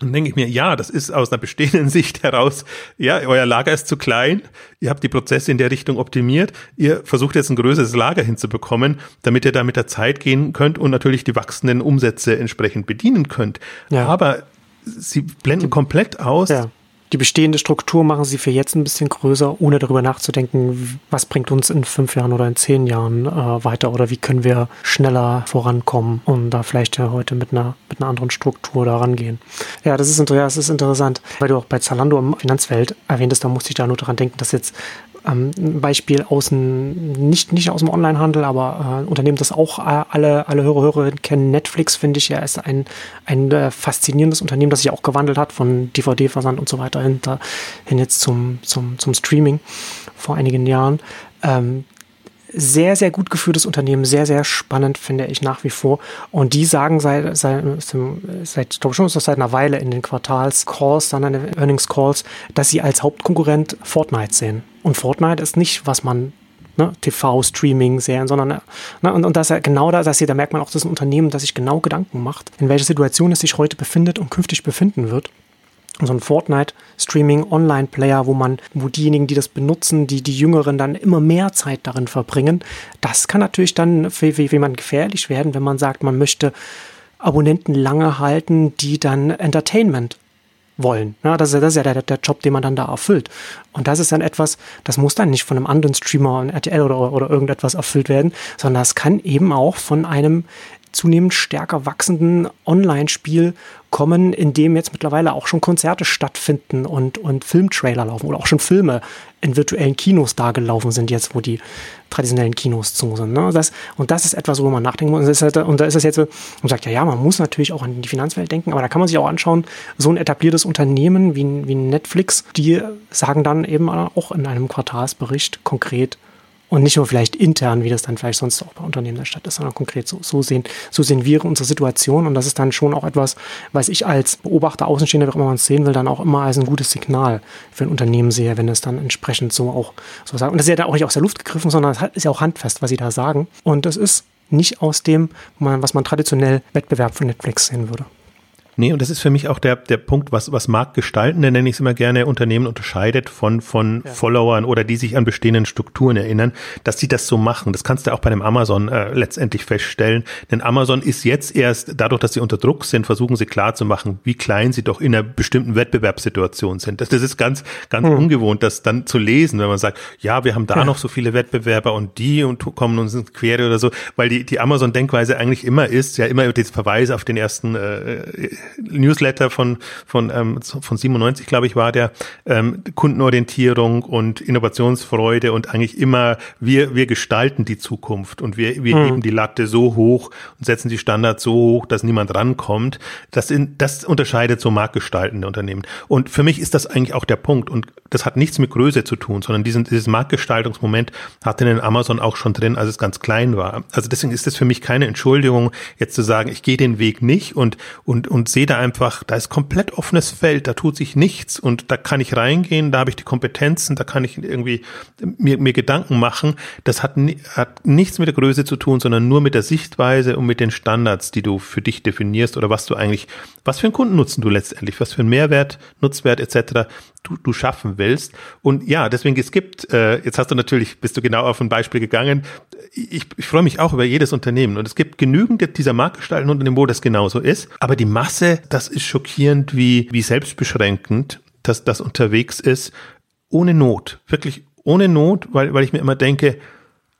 Dann denke ich mir, ja, das ist aus einer bestehenden Sicht heraus, ja, euer Lager ist zu klein, ihr habt die Prozesse in der Richtung optimiert, ihr versucht jetzt ein größeres Lager hinzubekommen, damit ihr da mit der Zeit gehen könnt und natürlich die wachsenden Umsätze entsprechend bedienen könnt. Ja. Aber sie blenden komplett aus, ja die bestehende Struktur machen sie für jetzt ein bisschen größer, ohne darüber nachzudenken, was bringt uns in fünf Jahren oder in zehn Jahren äh, weiter oder wie können wir schneller vorankommen und da vielleicht ja heute mit einer, mit einer anderen Struktur da rangehen. Ja, das ist, das ist interessant, weil du auch bei Zalando im Finanzwelt erwähntest, da musste ich da nur daran denken, dass jetzt ähm, ein Beispiel aus dem, nicht, nicht aus dem Onlinehandel, aber äh, Unternehmen, das auch äh, alle, alle Hörer, Hörerinnen kennen, Netflix, finde ich ja, ist ein, ein äh, faszinierendes Unternehmen, das sich auch gewandelt hat von DVD-Versand und so weiter hin, hin jetzt zum, zum, zum Streaming vor einigen Jahren. Ähm, sehr, sehr gut geführtes Unternehmen, sehr, sehr spannend, finde ich nach wie vor. Und die sagen seit, seit, seit ich glaube schon, das seit einer Weile in den Quartals-Calls, dann in den Earnings-Calls, dass sie als Hauptkonkurrent Fortnite sehen. Und Fortnite ist nicht, was man Ne, TV-Streaming, Serien, sondern ne, und, und das genau da, dass hier, da merkt man auch, das ist ein Unternehmen, das sich genau Gedanken macht, in welcher Situation es sich heute befindet und künftig befinden wird so ein Fortnite-Streaming-Online-Player, wo man, wo diejenigen, die das benutzen, die, die Jüngeren dann immer mehr Zeit darin verbringen. Das kann natürlich dann für, für jemanden gefährlich werden, wenn man sagt, man möchte Abonnenten lange halten, die dann Entertainment wollen. Ja, das, ist, das ist ja der, der Job, den man dann da erfüllt. Und das ist dann etwas, das muss dann nicht von einem anderen Streamer, RTL oder, oder irgendetwas erfüllt werden, sondern das kann eben auch von einem zunehmend stärker wachsenden Online-Spiel kommen, in dem jetzt mittlerweile auch schon Konzerte stattfinden und, und Filmtrailer laufen oder auch schon Filme in virtuellen Kinos da gelaufen sind, jetzt wo die traditionellen Kinos zu sind. Ne? Das, und das ist etwas, wo man nachdenken muss. Und, das halt, und da ist es jetzt, man sagt ja, ja, man muss natürlich auch an die Finanzwelt denken, aber da kann man sich auch anschauen, so ein etabliertes Unternehmen wie, wie Netflix, die sagen dann eben auch in einem Quartalsbericht konkret, und nicht nur vielleicht intern, wie das dann vielleicht sonst auch bei Unternehmen der Stadt ist, sondern konkret so, so sehen, so sehen wir unsere Situation. Und das ist dann schon auch etwas, was ich als Beobachter, Außenstehender, wie auch immer man es sehen will, dann auch immer als ein gutes Signal für ein Unternehmen sehe, wenn es dann entsprechend so auch so sagt. Und das ist ja da auch nicht aus der Luft gegriffen, sondern es ist ja auch handfest, was sie da sagen. Und das ist nicht aus dem, was man traditionell Wettbewerb von Netflix sehen würde. Nee, und das ist für mich auch der, der Punkt, was, was Marktgestaltende, nenne ich es immer gerne, Unternehmen unterscheidet von, von ja. Followern oder die sich an bestehenden Strukturen erinnern, dass sie das so machen. Das kannst du auch bei dem Amazon äh, letztendlich feststellen. Denn Amazon ist jetzt erst, dadurch, dass sie unter Druck sind, versuchen sie klarzumachen, wie klein sie doch in einer bestimmten Wettbewerbssituation sind. Das, das ist ganz, ganz hm. ungewohnt, das dann zu lesen, wenn man sagt, ja, wir haben da ja. noch so viele Wettbewerber und die und kommen uns ins Quere oder so, weil die, die Amazon-Denkweise eigentlich immer ist, ja immer diese Verweise auf den ersten äh, Newsletter von, von, ähm, von 97, glaube ich, war der, ähm, Kundenorientierung und Innovationsfreude und eigentlich immer, wir, wir gestalten die Zukunft und wir, wir mhm. heben die Latte so hoch und setzen die Standards so hoch, dass niemand rankommt. Das, in, das unterscheidet so marktgestaltende Unternehmen. Und für mich ist das eigentlich auch der Punkt. Und das hat nichts mit Größe zu tun, sondern diesen, dieses Marktgestaltungsmoment hatte den Amazon auch schon drin, als es ganz klein war. Also deswegen ist das für mich keine Entschuldigung, jetzt zu sagen, ich gehe den Weg nicht und, und, und sehe da einfach, da ist komplett offenes Feld, da tut sich nichts und da kann ich reingehen, da habe ich die Kompetenzen, da kann ich irgendwie mir, mir Gedanken machen. Das hat, hat nichts mit der Größe zu tun, sondern nur mit der Sichtweise und mit den Standards, die du für dich definierst oder was du eigentlich, was für einen Kundennutzen du letztendlich, was für einen Mehrwert, Nutzwert etc. Du, du schaffen willst. Und ja, deswegen es gibt, äh, jetzt hast du natürlich, bist du genau auf ein Beispiel gegangen. Ich, ich freue mich auch über jedes Unternehmen und es gibt genügend dieser marktgestaltenden Unternehmen, wo das genauso ist. Aber die Masse, das ist schockierend, wie, wie selbstbeschränkend dass das unterwegs ist, ohne Not, wirklich ohne Not, weil, weil ich mir immer denke,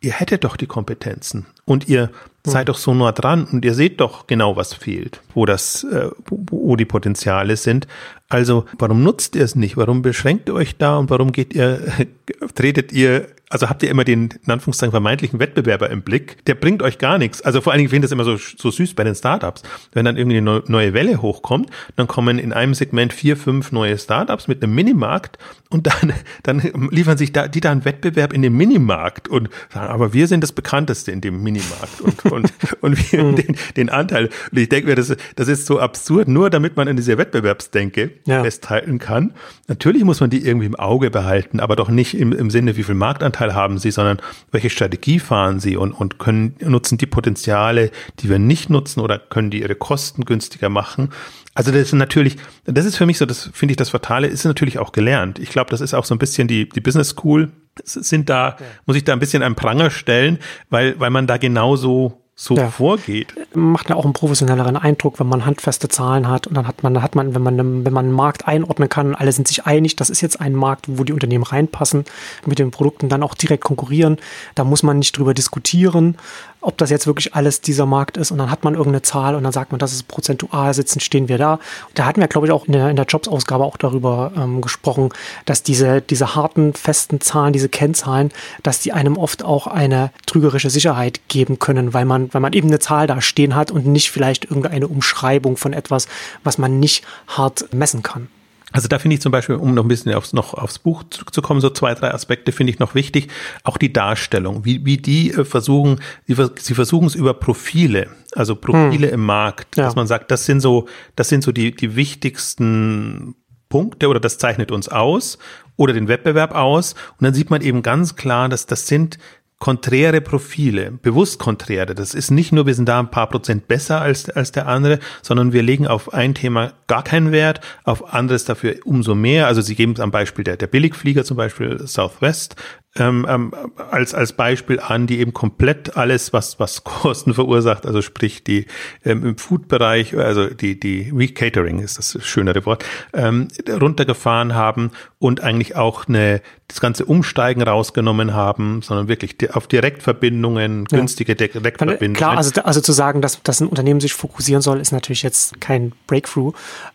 ihr hättet doch die Kompetenzen und ihr seid doch so nah dran und ihr seht doch genau, was fehlt, wo das, äh, wo die Potenziale sind. Also warum nutzt ihr es nicht? Warum beschränkt ihr euch da und warum geht ihr, tretet ihr also habt ihr immer den, in Anführungszeichen, vermeintlichen Wettbewerber im Blick, der bringt euch gar nichts. Also vor allen Dingen finde ich das immer so, so süß bei den Startups. Wenn dann irgendwie eine neue Welle hochkommt, dann kommen in einem Segment vier, fünf neue Startups mit einem Minimarkt und dann, dann liefern sich da, die da einen Wettbewerb in dem Minimarkt und sagen, aber wir sind das bekannteste in dem Minimarkt und, und, und wir mhm. den, den Anteil. Und ich denke mir, das, das ist so absurd, nur damit man in dieser Wettbewerbsdenke ja. festhalten kann. Natürlich muss man die irgendwie im Auge behalten, aber doch nicht im, im Sinne, wie viel Marktanteil haben sie, sondern welche Strategie fahren sie und, und können, nutzen die Potenziale, die wir nicht nutzen oder können die ihre Kosten günstiger machen. Also das ist natürlich, das ist für mich so, das finde ich das Fatale, ist natürlich auch gelernt. Ich glaube, das ist auch so ein bisschen die, die Business School, sind da, ja. muss ich da ein bisschen am Pranger stellen, weil, weil man da genauso so ja. vorgeht. Macht ja auch einen professionelleren Eindruck, wenn man handfeste Zahlen hat und dann hat man, hat man, wenn man, wenn man einen Markt einordnen kann alle sind sich einig, das ist jetzt ein Markt, wo die Unternehmen reinpassen, mit den Produkten dann auch direkt konkurrieren. Da muss man nicht drüber diskutieren, ob das jetzt wirklich alles dieser Markt ist und dann hat man irgendeine Zahl und dann sagt man, das ist prozentual, sitzen, stehen wir da. Da hatten wir, glaube ich, auch in der, in der Jobs-Ausgabe auch darüber ähm, gesprochen, dass diese, diese harten, festen Zahlen, diese Kennzahlen, dass die einem oft auch eine trügerische Sicherheit geben können, weil man, weil man eben eine Zahl da stehen hat und nicht vielleicht irgendeine Umschreibung von etwas, was man nicht hart messen kann. Also da finde ich zum Beispiel, um noch ein bisschen aufs, noch aufs Buch zurückzukommen, so zwei, drei Aspekte finde ich noch wichtig. Auch die Darstellung, wie, wie die äh, versuchen, sie, sie versuchen es über Profile, also Profile hm. im Markt, ja. dass man sagt, das sind so, das sind so die, die wichtigsten Punkte oder das zeichnet uns aus oder den Wettbewerb aus. Und dann sieht man eben ganz klar, dass das sind konträre Profile, bewusst konträre. Das ist nicht nur, wir sind da ein paar Prozent besser als, als der andere, sondern wir legen auf ein Thema gar keinen Wert, auf anderes dafür umso mehr. Also Sie geben es am Beispiel der, der Billigflieger, zum Beispiel Southwest, ähm, ähm, als, als Beispiel an, die eben komplett alles, was, was Kosten verursacht, also sprich die ähm, im Food-Bereich, also die, die Recatering ist das schönere Wort, ähm, runtergefahren haben und eigentlich auch eine, das ganze Umsteigen rausgenommen haben, sondern wirklich auf Direktverbindungen, günstige Direktverbindungen. Klar, also, also zu sagen, dass, dass ein Unternehmen sich fokussieren soll, ist natürlich jetzt kein Breakthrough,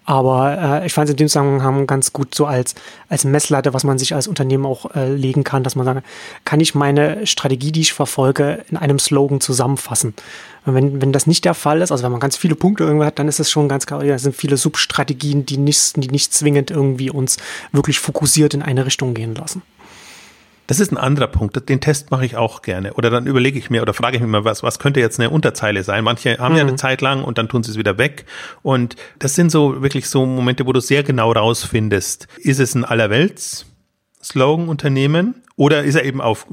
aber äh, ich fand es in dem Zusammenhang ganz gut so als, als Messlatte, was man sich als Unternehmen auch äh, legen kann, dass man sage, kann ich meine Strategie, die ich verfolge, in einem Slogan zusammenfassen. Und wenn, wenn das nicht der Fall ist, also wenn man ganz viele Punkte irgendwo hat, dann ist es schon ganz klar, ja, es sind viele Substrategien, die nicht, die nicht zwingend irgendwie uns wirklich fokussiert in eine Richtung gehen lassen. Das ist ein anderer Punkt. Den Test mache ich auch gerne. Oder dann überlege ich mir oder frage ich mich mal, was, was könnte jetzt eine Unterzeile sein? Manche haben mhm. ja eine mhm. Zeit lang und dann tun sie es wieder weg. Und das sind so wirklich so Momente, wo du sehr genau rausfindest, ist es ein Allerwelts Slogan-Unternehmen oder ist er eben auf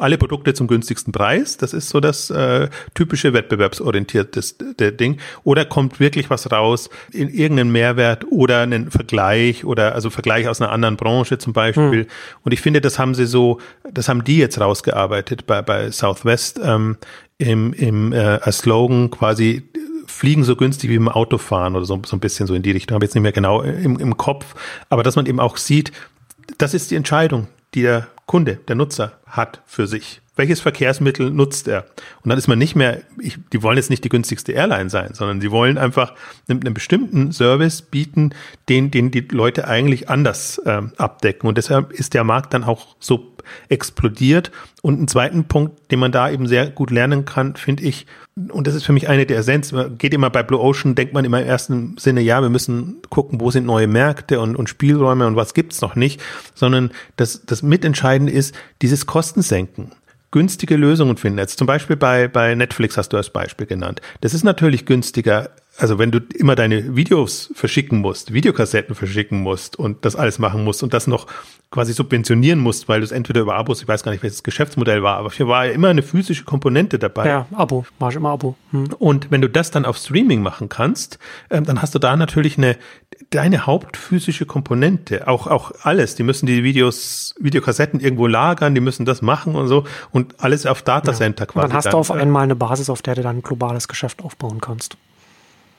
alle Produkte zum günstigsten Preis. Das ist so das äh, typische wettbewerbsorientierte Ding. Oder kommt wirklich was raus in irgendeinen Mehrwert oder einen Vergleich oder also Vergleich aus einer anderen Branche zum Beispiel. Hm. Und ich finde, das haben sie so, das haben die jetzt rausgearbeitet bei, bei Southwest ähm, im, im äh, Slogan quasi fliegen so günstig wie im Autofahren oder so, so ein bisschen so in die Richtung. Habe jetzt nicht mehr genau im, im Kopf. Aber dass man eben auch sieht, das ist die Entscheidung, die der Kunde, der Nutzer hat für sich. Welches Verkehrsmittel nutzt er? Und dann ist man nicht mehr, ich, die wollen jetzt nicht die günstigste Airline sein, sondern sie wollen einfach einen, einen bestimmten Service bieten, den, den die Leute eigentlich anders ähm, abdecken. Und deshalb ist der Markt dann auch so explodiert. Und einen zweiten Punkt, den man da eben sehr gut lernen kann, finde ich, und das ist für mich eine der Essenz, geht immer bei Blue Ocean, denkt man immer im ersten Sinne, ja, wir müssen gucken, wo sind neue Märkte und, und Spielräume und was gibt's noch nicht, sondern das, das Mitentscheidende ist dieses Kostensenken günstige Lösungen finden. Jetzt zum Beispiel bei, bei Netflix hast du als Beispiel genannt. Das ist natürlich günstiger, also wenn du immer deine Videos verschicken musst, Videokassetten verschicken musst und das alles machen musst und das noch quasi subventionieren musst, weil du es entweder über Abos, ich weiß gar nicht, welches Geschäftsmodell war, aber hier war ja immer eine physische Komponente dabei. Ja, Abo, war ich immer Abo. Hm. Und wenn du das dann auf Streaming machen kannst, ähm, dann hast du da natürlich eine, deine hauptphysische Komponente, auch, auch alles. Die müssen die Videos, Videokassetten irgendwo lagern, die müssen das machen und so und alles auf Datacenter ja. quasi. Und dann hast dann, du auf einmal eine Basis, auf der du dann ein globales Geschäft aufbauen kannst.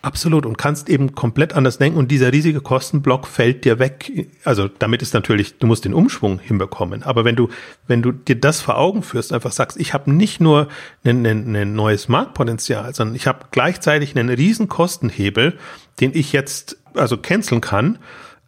Absolut und kannst eben komplett anders denken und dieser riesige Kostenblock fällt dir weg. Also damit ist natürlich, du musst den Umschwung hinbekommen. Aber wenn du, wenn du dir das vor Augen führst, einfach sagst, ich habe nicht nur ein, ein, ein neues Marktpotenzial, sondern ich habe gleichzeitig einen riesen Kostenhebel, den ich jetzt also canceln kann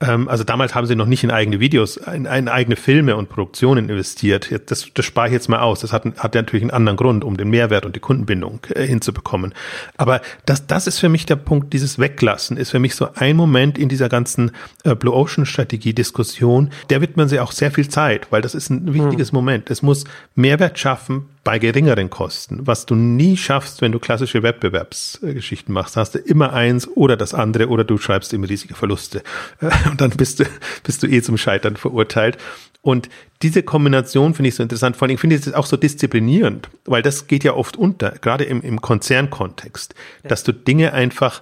also damals haben sie noch nicht in eigene Videos, in, in eigene Filme und Produktionen investiert. Das, das spare ich jetzt mal aus. Das hat, hat natürlich einen anderen Grund, um den Mehrwert und die Kundenbindung äh, hinzubekommen. Aber das, das ist für mich der Punkt, dieses Weglassen ist für mich so ein Moment in dieser ganzen äh, Blue Ocean Strategie Diskussion. Der widmen sie auch sehr viel Zeit, weil das ist ein wichtiges hm. Moment. Es muss Mehrwert schaffen bei geringeren Kosten, was du nie schaffst, wenn du klassische Wettbewerbsgeschichten machst, hast du immer eins oder das andere oder du schreibst immer riesige Verluste. Und dann bist du, bist du eh zum Scheitern verurteilt. Und diese Kombination finde ich so interessant. Vor allem finde ich es auch so disziplinierend, weil das geht ja oft unter, gerade im, im Konzernkontext, dass du Dinge einfach,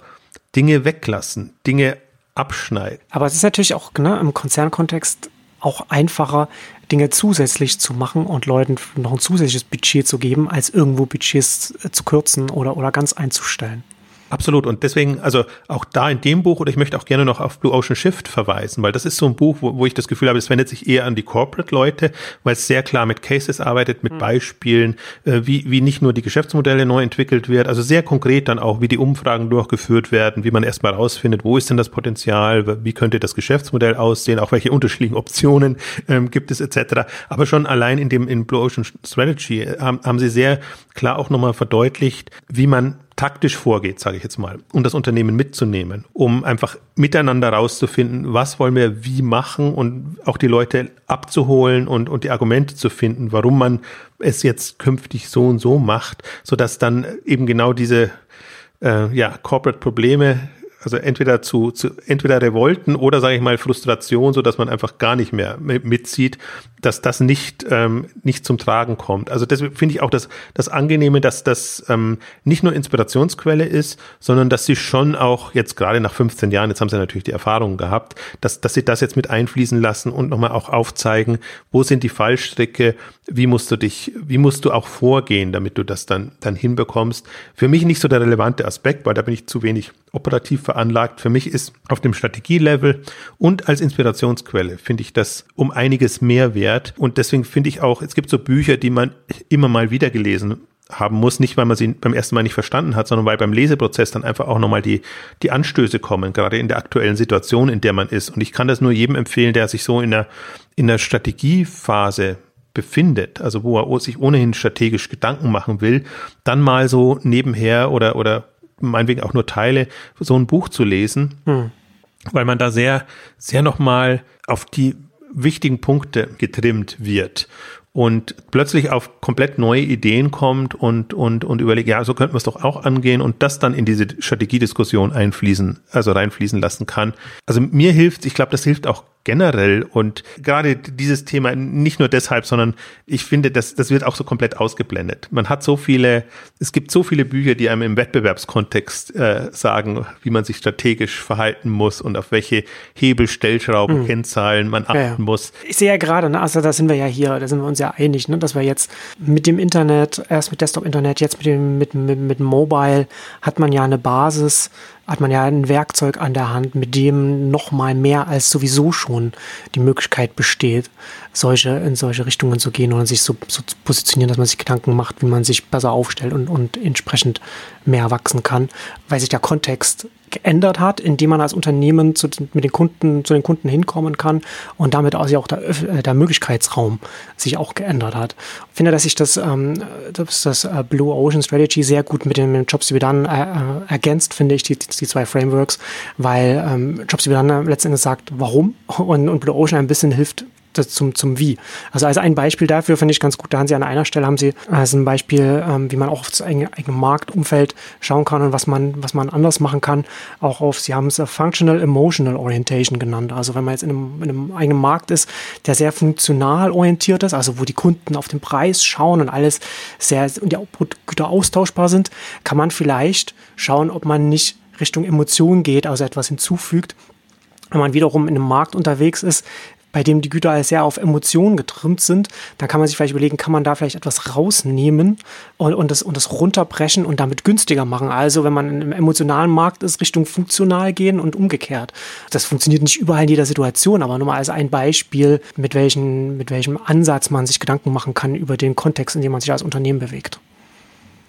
Dinge weglassen, Dinge abschneiden. Aber es ist natürlich auch ne, im Konzernkontext auch einfacher, Dinge zusätzlich zu machen und Leuten noch ein zusätzliches Budget zu geben, als irgendwo Budgets äh, zu kürzen oder, oder ganz einzustellen. Absolut. Und deswegen, also auch da in dem Buch, oder ich möchte auch gerne noch auf Blue Ocean Shift verweisen, weil das ist so ein Buch, wo, wo ich das Gefühl habe, es wendet sich eher an die Corporate-Leute, weil es sehr klar mit Cases arbeitet, mit mhm. Beispielen, äh, wie, wie nicht nur die Geschäftsmodelle neu entwickelt wird, also sehr konkret dann auch, wie die Umfragen durchgeführt werden, wie man erstmal rausfindet, wo ist denn das Potenzial, wie könnte das Geschäftsmodell aussehen, auch welche unterschiedlichen Optionen ähm, gibt es etc. Aber schon allein in dem in Blue Ocean Strategy äh, haben, haben sie sehr klar auch nochmal verdeutlicht, wie man taktisch vorgeht, sage ich jetzt mal, um das Unternehmen mitzunehmen, um einfach miteinander rauszufinden, was wollen wir wie machen und auch die Leute abzuholen und, und die Argumente zu finden, warum man es jetzt künftig so und so macht, so dass dann eben genau diese äh, ja, Corporate-Probleme also entweder zu, zu entweder Revolten oder sage ich mal Frustration, so dass man einfach gar nicht mehr mitzieht, dass das nicht ähm, nicht zum Tragen kommt. Also deswegen finde ich auch das das angenehme, dass das ähm, nicht nur Inspirationsquelle ist, sondern dass sie schon auch jetzt gerade nach 15 Jahren, jetzt haben sie natürlich die Erfahrungen gehabt, dass dass sie das jetzt mit einfließen lassen und nochmal auch aufzeigen, wo sind die Fallstricke, wie musst du dich, wie musst du auch vorgehen, damit du das dann dann hinbekommst. Für mich nicht so der relevante Aspekt, weil da bin ich zu wenig operativ veranlagt. Für mich ist auf dem Strategielevel und als Inspirationsquelle finde ich das um einiges mehr wert. Und deswegen finde ich auch, es gibt so Bücher, die man immer mal wieder gelesen haben muss, nicht weil man sie beim ersten Mal nicht verstanden hat, sondern weil beim Leseprozess dann einfach auch nochmal die, die Anstöße kommen, gerade in der aktuellen Situation, in der man ist. Und ich kann das nur jedem empfehlen, der sich so in der, in der Strategiephase befindet, also wo er sich ohnehin strategisch Gedanken machen will, dann mal so nebenher oder, oder meinetwegen auch nur Teile, so ein Buch zu lesen, hm. weil man da sehr, sehr nochmal auf die wichtigen Punkte getrimmt wird und plötzlich auf komplett neue Ideen kommt und, und, und überlegt, ja, so könnten wir es doch auch angehen und das dann in diese Strategiediskussion einfließen, also reinfließen lassen kann. Also mir hilft, ich glaube, das hilft auch generell und gerade dieses Thema nicht nur deshalb, sondern ich finde, das, das wird auch so komplett ausgeblendet. Man hat so viele, es gibt so viele Bücher, die einem im Wettbewerbskontext äh, sagen, wie man sich strategisch verhalten muss und auf welche Hebel, Stellschrauben, hm. Kennzahlen man achten ja, ja. muss. Ich sehe ja gerade, ne, also da sind wir ja hier, da sind wir uns ja einig, ne, dass wir jetzt mit dem Internet, erst mit Desktop-Internet, jetzt mit dem mit, mit, mit Mobile, hat man ja eine Basis, hat man ja ein Werkzeug an der Hand, mit dem noch mal mehr als sowieso schon die Möglichkeit besteht, solche, in solche Richtungen zu gehen und sich so, so zu positionieren, dass man sich Gedanken macht, wie man sich besser aufstellt und, und entsprechend mehr wachsen kann, weil sich der Kontext geändert hat, indem man als Unternehmen zu, mit den Kunden, zu den Kunden hinkommen kann und damit auch, auch der, äh, der Möglichkeitsraum sich auch geändert hat. Ich finde, dass sich das, ähm, das, das äh, Blue Ocean Strategy sehr gut mit den Jobs, die wir dann äh, äh, ergänzt, finde ich, die, die zwei Frameworks, weil ähm, Jobs, die wir dann letztendlich sagt, warum und, und Blue Ocean ein bisschen hilft, zum, zum Wie. Also als ein Beispiel dafür finde ich ganz gut, da haben sie an einer Stelle haben sie als ein Beispiel, ähm, wie man auch auf das eigene, eigene Marktumfeld schauen kann und was man, was man anders machen kann, auch auf, sie haben es Functional Emotional Orientation genannt. Also wenn man jetzt in einem, in einem eigenen Markt ist, der sehr funktional orientiert ist, also wo die Kunden auf den Preis schauen und alles sehr und die Güter austauschbar sind, kann man vielleicht schauen, ob man nicht Richtung Emotion geht, also etwas hinzufügt, wenn man wiederum in einem Markt unterwegs ist, bei dem die Güter sehr auf Emotionen getrimmt sind, dann kann man sich vielleicht überlegen, kann man da vielleicht etwas rausnehmen und, und, das, und das runterbrechen und damit günstiger machen. Also wenn man im emotionalen Markt ist, Richtung funktional gehen und umgekehrt. Das funktioniert nicht überall in jeder Situation, aber nur mal als ein Beispiel, mit, welchen, mit welchem Ansatz man sich Gedanken machen kann über den Kontext, in dem man sich als Unternehmen bewegt.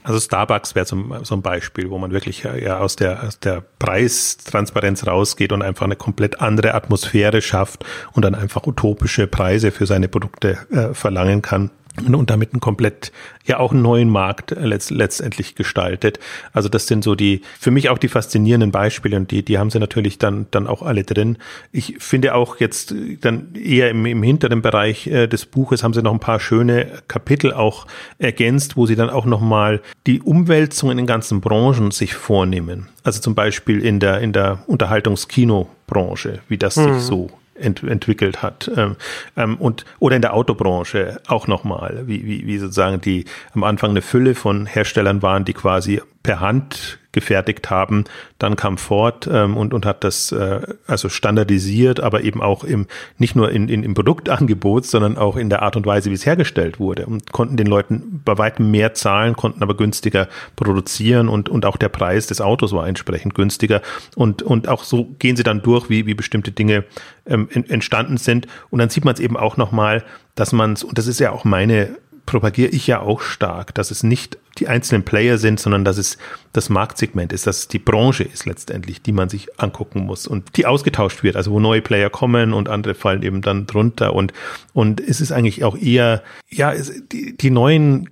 Also Starbucks wäre so, so, ein Beispiel, wo man wirklich ja aus der, aus der Preistransparenz rausgeht und einfach eine komplett andere Atmosphäre schafft und dann einfach utopische Preise für seine Produkte äh, verlangen kann und damit einen komplett, ja auch einen neuen Markt letzt, letztendlich gestaltet. Also das sind so die, für mich auch die faszinierenden Beispiele und die, die haben sie natürlich dann, dann auch alle drin. Ich finde auch jetzt dann eher im, im hinteren Bereich äh, des Buches haben sie noch ein paar schöne Kapitel auch ergänzt, wo sie dann auch nochmal die Umwälzungen in ganzen Branchen sich vornehmen. Also zum Beispiel in der, in der Unterhaltungskino-Branche, wie das mhm. sich so ent entwickelt hat. Ähm, ähm, und, oder in der Autobranche auch nochmal, wie, wie, wie sozusagen die am Anfang eine Fülle von Herstellern waren, die quasi per Hand gefertigt haben. Dann kam Ford ähm, und, und hat das äh, also standardisiert, aber eben auch im, nicht nur in, in, im Produktangebot, sondern auch in der Art und Weise, wie es hergestellt wurde und konnten den Leuten bei weitem mehr zahlen, konnten aber günstiger produzieren und, und auch der Preis des Autos war entsprechend günstiger. Und, und auch so gehen sie dann durch, wie, wie bestimmte Dinge ähm, entstanden sind. Und dann sieht man es eben auch nochmal, dass man es, und das ist ja auch meine propagiere ich ja auch stark, dass es nicht die einzelnen Player sind, sondern dass es das Marktsegment ist, dass es die Branche ist letztendlich, die man sich angucken muss und die ausgetauscht wird, also wo neue Player kommen und andere fallen eben dann drunter und, und es ist eigentlich auch eher, ja, es, die, die neuen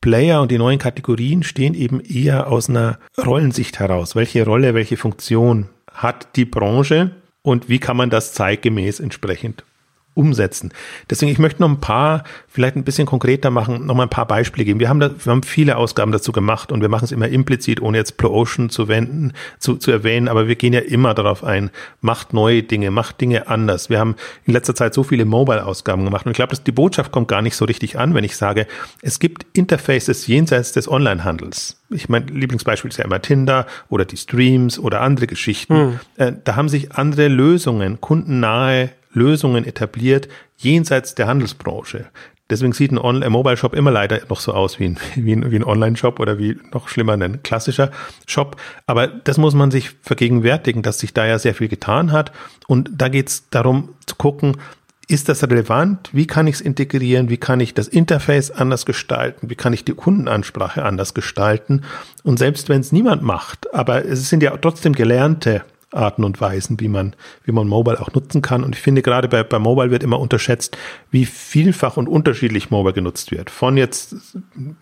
Player und die neuen Kategorien stehen eben eher aus einer Rollensicht heraus. Welche Rolle, welche Funktion hat die Branche und wie kann man das zeitgemäß entsprechend umsetzen. Deswegen, ich möchte noch ein paar, vielleicht ein bisschen konkreter machen, noch mal ein paar Beispiele geben. Wir haben da, wir haben viele Ausgaben dazu gemacht und wir machen es immer implizit, ohne jetzt Blue Ocean zu wenden, zu, zu erwähnen, aber wir gehen ja immer darauf ein, macht neue Dinge, macht Dinge anders. Wir haben in letzter Zeit so viele Mobile-Ausgaben gemacht und ich glaube, dass die Botschaft kommt gar nicht so richtig an, wenn ich sage, es gibt Interfaces jenseits des Online-Handels. Ich mein Lieblingsbeispiel ist ja immer Tinder oder die Streams oder andere Geschichten. Hm. Da haben sich andere Lösungen, kundennahe Lösungen etabliert jenseits der Handelsbranche. Deswegen sieht ein, ein Mobile Shop immer leider noch so aus wie ein, wie ein, wie ein Online-Shop oder wie noch schlimmer ein klassischer Shop. Aber das muss man sich vergegenwärtigen, dass sich da ja sehr viel getan hat. Und da geht es darum zu gucken, ist das relevant? Wie kann ich es integrieren? Wie kann ich das Interface anders gestalten? Wie kann ich die Kundenansprache anders gestalten? Und selbst wenn es niemand macht, aber es sind ja trotzdem gelernte Arten und Weisen, wie man, wie man Mobile auch nutzen kann. Und ich finde gerade bei, bei Mobile wird immer unterschätzt, wie vielfach und unterschiedlich Mobile genutzt wird. Von jetzt,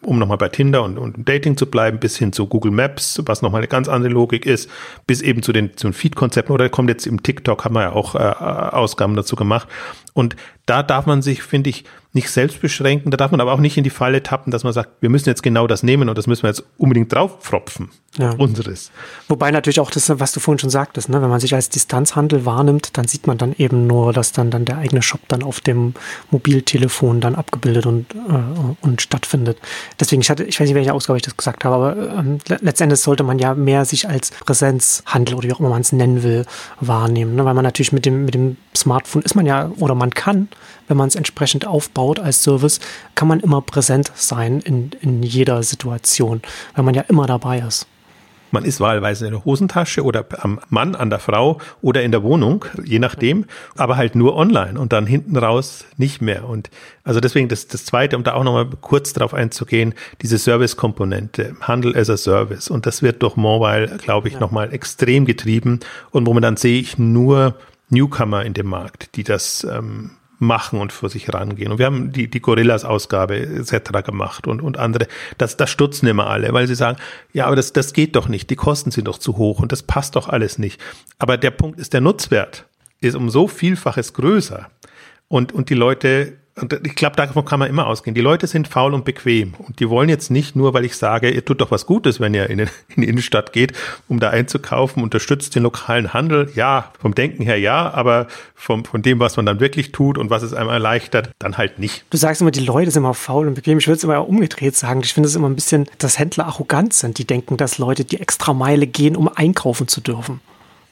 um nochmal bei Tinder und, und Dating zu bleiben, bis hin zu Google Maps, was nochmal eine ganz andere Logik ist, bis eben zu den, zu den Feed-Konzepten oder kommt jetzt im TikTok, haben wir ja auch äh, Ausgaben dazu gemacht. Und da darf man sich, finde ich, nicht selbst beschränken. Da darf man aber auch nicht in die Falle tappen, dass man sagt, wir müssen jetzt genau das nehmen und das müssen wir jetzt unbedingt draufpfropfen. Ja. Unseres. Wobei natürlich auch das, was du vorhin schon sagtest, ne? wenn man sich als Distanzhandel wahrnimmt, dann sieht man dann eben nur, dass dann, dann der eigene Shop dann auf dem Mobiltelefon dann abgebildet und, äh, und stattfindet. Deswegen, ich hatte, ich weiß nicht, welche Ausgabe ich das gesagt habe, aber ähm, letztendlich sollte man ja mehr sich als Präsenzhandel oder wie auch immer man es nennen will, wahrnehmen. Ne? Weil man natürlich mit dem, mit dem Smartphone ist man ja, oder man kann, wenn man es entsprechend aufbaut als Service, kann man immer präsent sein in, in jeder Situation, weil man ja immer dabei ist. Man ist wahlweise in der Hosentasche oder am Mann, an der Frau oder in der Wohnung, je nachdem, aber halt nur online und dann hinten raus nicht mehr. Und also deswegen das, das Zweite, um da auch nochmal kurz drauf einzugehen, diese Service-Komponente, Handel as a Service. Und das wird durch Mobile, glaube ich, ja. nochmal extrem getrieben. Und momentan sehe ich nur Newcomer in dem Markt, die das ähm, machen und vor sich rangehen. Und wir haben die, die Gorillas-Ausgabe etc. gemacht und, und andere. Das, das stutzen immer alle, weil sie sagen, ja, aber das, das geht doch nicht. Die Kosten sind doch zu hoch und das passt doch alles nicht. Aber der Punkt ist, der Nutzwert ist um so vielfaches größer. Und, und die Leute und ich glaube, davon kann man immer ausgehen. Die Leute sind faul und bequem und die wollen jetzt nicht nur, weil ich sage, ihr tut doch was Gutes, wenn ihr in, den, in die Innenstadt geht, um da einzukaufen, unterstützt den lokalen Handel. Ja, vom Denken her ja, aber vom, von dem, was man dann wirklich tut und was es einem erleichtert, dann halt nicht. Du sagst immer, die Leute sind immer faul und bequem. Ich würde es immer umgedreht sagen. Ich finde es immer ein bisschen, dass Händler arrogant sind. Die denken, dass Leute die extra Meile gehen, um einkaufen zu dürfen.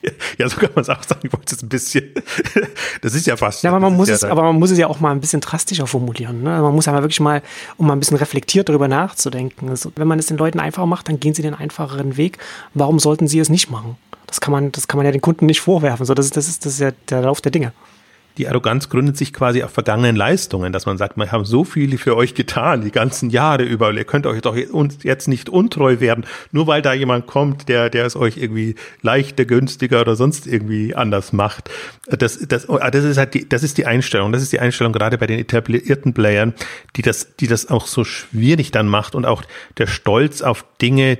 Ja, so kann man es auch sagen. Ich wollte es ein bisschen. Das ist ja fast. Ja, aber man muss ja es, aber man muss es ja auch mal ein bisschen drastischer formulieren. Ne? Man muss ja mal wirklich mal, um mal ein bisschen reflektiert darüber nachzudenken. Also, wenn man es den Leuten einfacher macht, dann gehen sie den einfacheren Weg. Warum sollten sie es nicht machen? Das kann man, das kann man ja den Kunden nicht vorwerfen. So, das ist, das ist, das ist ja der Lauf der Dinge die Arroganz gründet sich quasi auf vergangenen Leistungen, dass man sagt, wir haben so viel für euch getan, die ganzen Jahre über, ihr könnt euch doch jetzt nicht untreu werden, nur weil da jemand kommt, der, der es euch irgendwie leichter, günstiger oder sonst irgendwie anders macht. Das, das, das ist halt die, das ist die Einstellung. Das ist die Einstellung gerade bei den etablierten Playern, die das, die das auch so schwierig dann macht und auch der Stolz auf Dinge,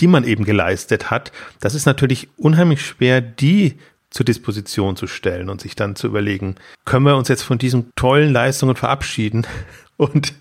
die man eben geleistet hat. Das ist natürlich unheimlich schwer, die zur Disposition zu stellen und sich dann zu überlegen, können wir uns jetzt von diesen tollen Leistungen verabschieden und,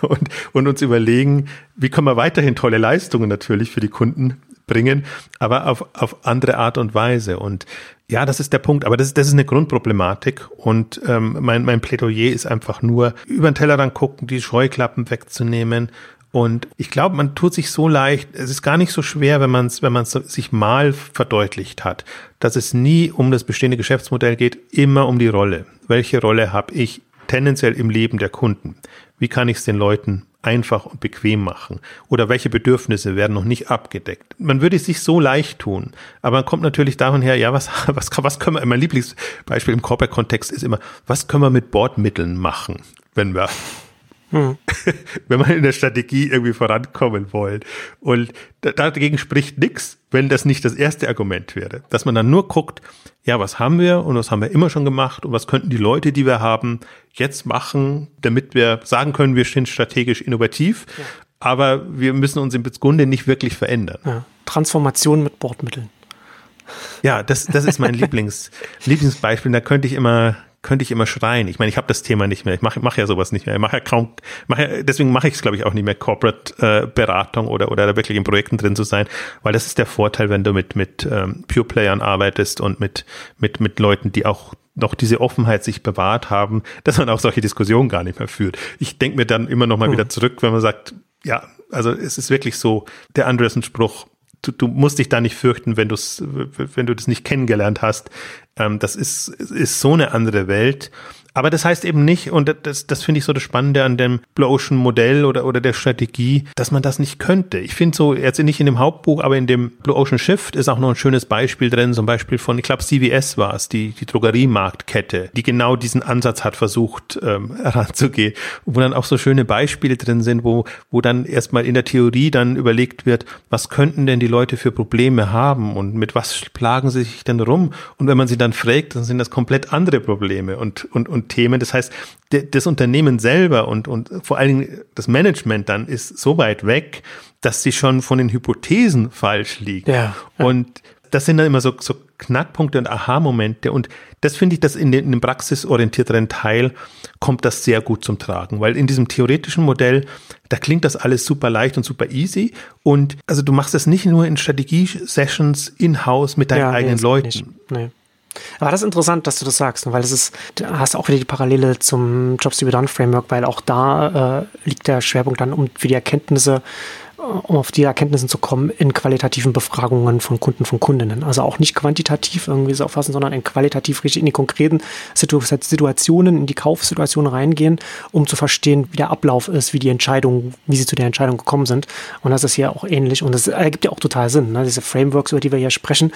und, und uns überlegen, wie können wir weiterhin tolle Leistungen natürlich für die Kunden bringen, aber auf, auf andere Art und Weise. Und ja, das ist der Punkt. Aber das, das ist eine Grundproblematik. Und ähm, mein, mein Plädoyer ist einfach nur, über den Tellerrand gucken, die Scheuklappen wegzunehmen und ich glaube, man tut sich so leicht, es ist gar nicht so schwer, wenn man es wenn man sich mal verdeutlicht hat, dass es nie um das bestehende Geschäftsmodell geht, immer um die Rolle. Welche Rolle habe ich tendenziell im Leben der Kunden? Wie kann ich es den Leuten einfach und bequem machen? Oder welche Bedürfnisse werden noch nicht abgedeckt? Man würde es sich so leicht tun, aber man kommt natürlich davon her, ja, was, was, was können wir, mein Lieblingsbeispiel im Corporate-Kontext ist immer, was können wir mit Bordmitteln machen, wenn wir hm. wenn man in der Strategie irgendwie vorankommen wollen. Und dagegen spricht nichts, wenn das nicht das erste Argument wäre. Dass man dann nur guckt, ja, was haben wir und was haben wir immer schon gemacht und was könnten die Leute, die wir haben, jetzt machen, damit wir sagen können, wir sind strategisch innovativ, ja. aber wir müssen uns im Grunde nicht wirklich verändern. Ja. Transformation mit Bordmitteln. Ja, das, das ist mein Lieblings, Lieblingsbeispiel. Da könnte ich immer, könnte ich immer schreien. Ich meine, ich habe das Thema nicht mehr. Ich mache mach ja sowas nicht mehr. Ich mache ja kaum, mach ja, deswegen mache ich es, glaube ich, auch nicht mehr, Corporate-Beratung äh, oder, oder da wirklich in Projekten drin zu sein, weil das ist der Vorteil, wenn du mit, mit ähm, Pure-Playern arbeitest und mit, mit, mit Leuten, die auch noch diese Offenheit sich bewahrt haben, dass man auch solche Diskussionen gar nicht mehr führt. Ich denke mir dann immer noch mal mhm. wieder zurück, wenn man sagt, ja, also es ist wirklich so, der Andresen-Spruch, du, du musst dich da nicht fürchten, wenn du es, wenn du das nicht kennengelernt hast. Ähm, das ist, ist so eine andere Welt. Aber das heißt eben nicht, und das, das finde ich so das Spannende an dem Blue Ocean Modell oder, oder der Strategie, dass man das nicht könnte. Ich finde so, jetzt nicht in dem Hauptbuch, aber in dem Blue Ocean Shift ist auch noch ein schönes Beispiel drin, zum Beispiel von, ich glaube, CVS war es, die, die Drogeriemarktkette, die genau diesen Ansatz hat versucht ähm, heranzugehen, wo dann auch so schöne Beispiele drin sind, wo, wo dann erstmal in der Theorie dann überlegt wird, was könnten denn die Leute für Probleme haben und mit was plagen sie sich denn rum? Und wenn man sie dann fragt, dann sind das komplett andere Probleme und, und, und Themen. Das heißt, das Unternehmen selber und, und vor allen Dingen das Management dann ist so weit weg, dass sie schon von den Hypothesen falsch liegt. Ja. Und das sind dann immer so, so Knackpunkte und Aha-Momente. Und das finde ich, dass in dem praxisorientierteren Teil kommt das sehr gut zum Tragen, weil in diesem theoretischen Modell, da klingt das alles super leicht und super easy. Und also du machst das nicht nur in Strategie-Sessions in-house mit deinen ja, eigenen nee, Leuten. Nee. Aber das ist interessant, dass du das sagst, weil das ist, da hast auch wieder die Parallele zum Jobs to be done Framework, weil auch da äh, liegt der Schwerpunkt dann um für die Erkenntnisse, um auf die Erkenntnisse zu kommen, in qualitativen Befragungen von Kunden, von Kundinnen. Also auch nicht quantitativ irgendwie so auffassen, sondern in qualitativ richtig in die konkreten Situationen, in die Kaufsituation reingehen, um zu verstehen, wie der Ablauf ist, wie die Entscheidung, wie sie zu der Entscheidung gekommen sind. Und das ist hier auch ähnlich. Und das ergibt ja auch total Sinn. Ne? Diese Frameworks, über die wir hier sprechen,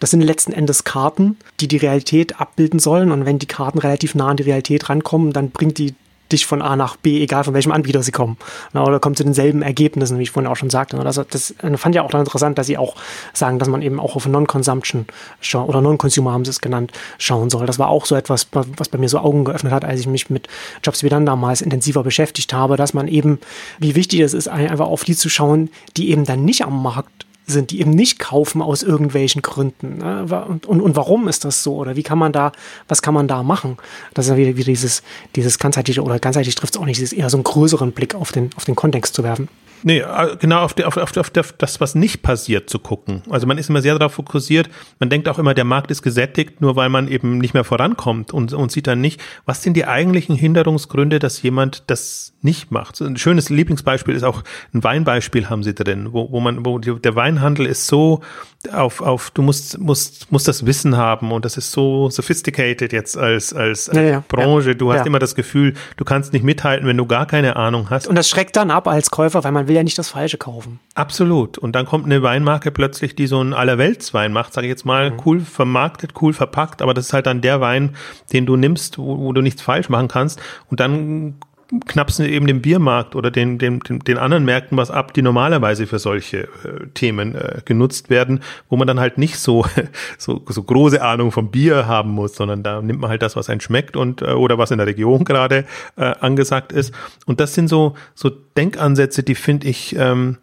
das sind letzten Endes Karten, die die Realität abbilden sollen. Und wenn die Karten relativ nah an die Realität rankommen, dann bringt die dich von A nach B, egal von welchem Anbieter sie kommen. Oder kommt zu denselben Ergebnissen, wie ich vorhin auch schon sagte. Also das fand ich auch dann interessant, dass sie auch sagen, dass man eben auch auf Non-Consumption oder Non-Consumer haben sie es genannt, schauen soll. Das war auch so etwas, was bei mir so Augen geöffnet hat, als ich mich mit Jobs wie dann damals intensiver beschäftigt habe, dass man eben, wie wichtig es ist, einfach auf die zu schauen, die eben dann nicht am Markt sind, die eben nicht kaufen aus irgendwelchen Gründen. Ne? Und, und, und warum ist das so? Oder wie kann man da, was kann man da machen? Das ist ja wieder, wieder dieses, dieses ganzheitliche oder ganzheitlich trifft es auch nicht, dieses eher so einen größeren Blick auf den, auf den Kontext zu werfen. Nee, genau auf, die, auf, auf, auf das, was nicht passiert, zu gucken. Also man ist immer sehr darauf fokussiert. Man denkt auch immer, der Markt ist gesättigt, nur weil man eben nicht mehr vorankommt und, und sieht dann nicht, was sind die eigentlichen Hinderungsgründe, dass jemand das nicht macht. Ein schönes Lieblingsbeispiel ist auch ein Weinbeispiel haben sie drin, wo, wo man, wo der Wein Onlinehandel ist so auf, auf, du musst, musst, musst das Wissen haben und das ist so sophisticated jetzt als, als Ja, ja, Branche. Du hast ja. immer das Gefühl, du kannst nicht mithalten, wenn du gar keine Ahnung hast. Und das schreckt dann ab als Käufer, weil man will ja nicht das Falsche kaufen. Absolut. Und dann kommt eine Weinmarke plötzlich, die so einen Allerweltswein macht, sage ich jetzt mal, Mhm. cool vermarktet, cool verpackt, aber das ist halt dann der Wein, den du nimmst, wo, wo du nichts falsch machen kannst. Und dann knappst du eben den Biermarkt oder den, den, den, anderen Märkten was ab, die normalerweise für solche äh, Themen äh, genutzt werden, wo man dann halt nicht so, so, so große Ahnung vom Bier haben muss, sondern da nimmt man halt das, was einem schmeckt und äh, oder was in der Region gerade äh, angesagt ist. Und das sind so, so Denkansätze, die finde ich, ähm,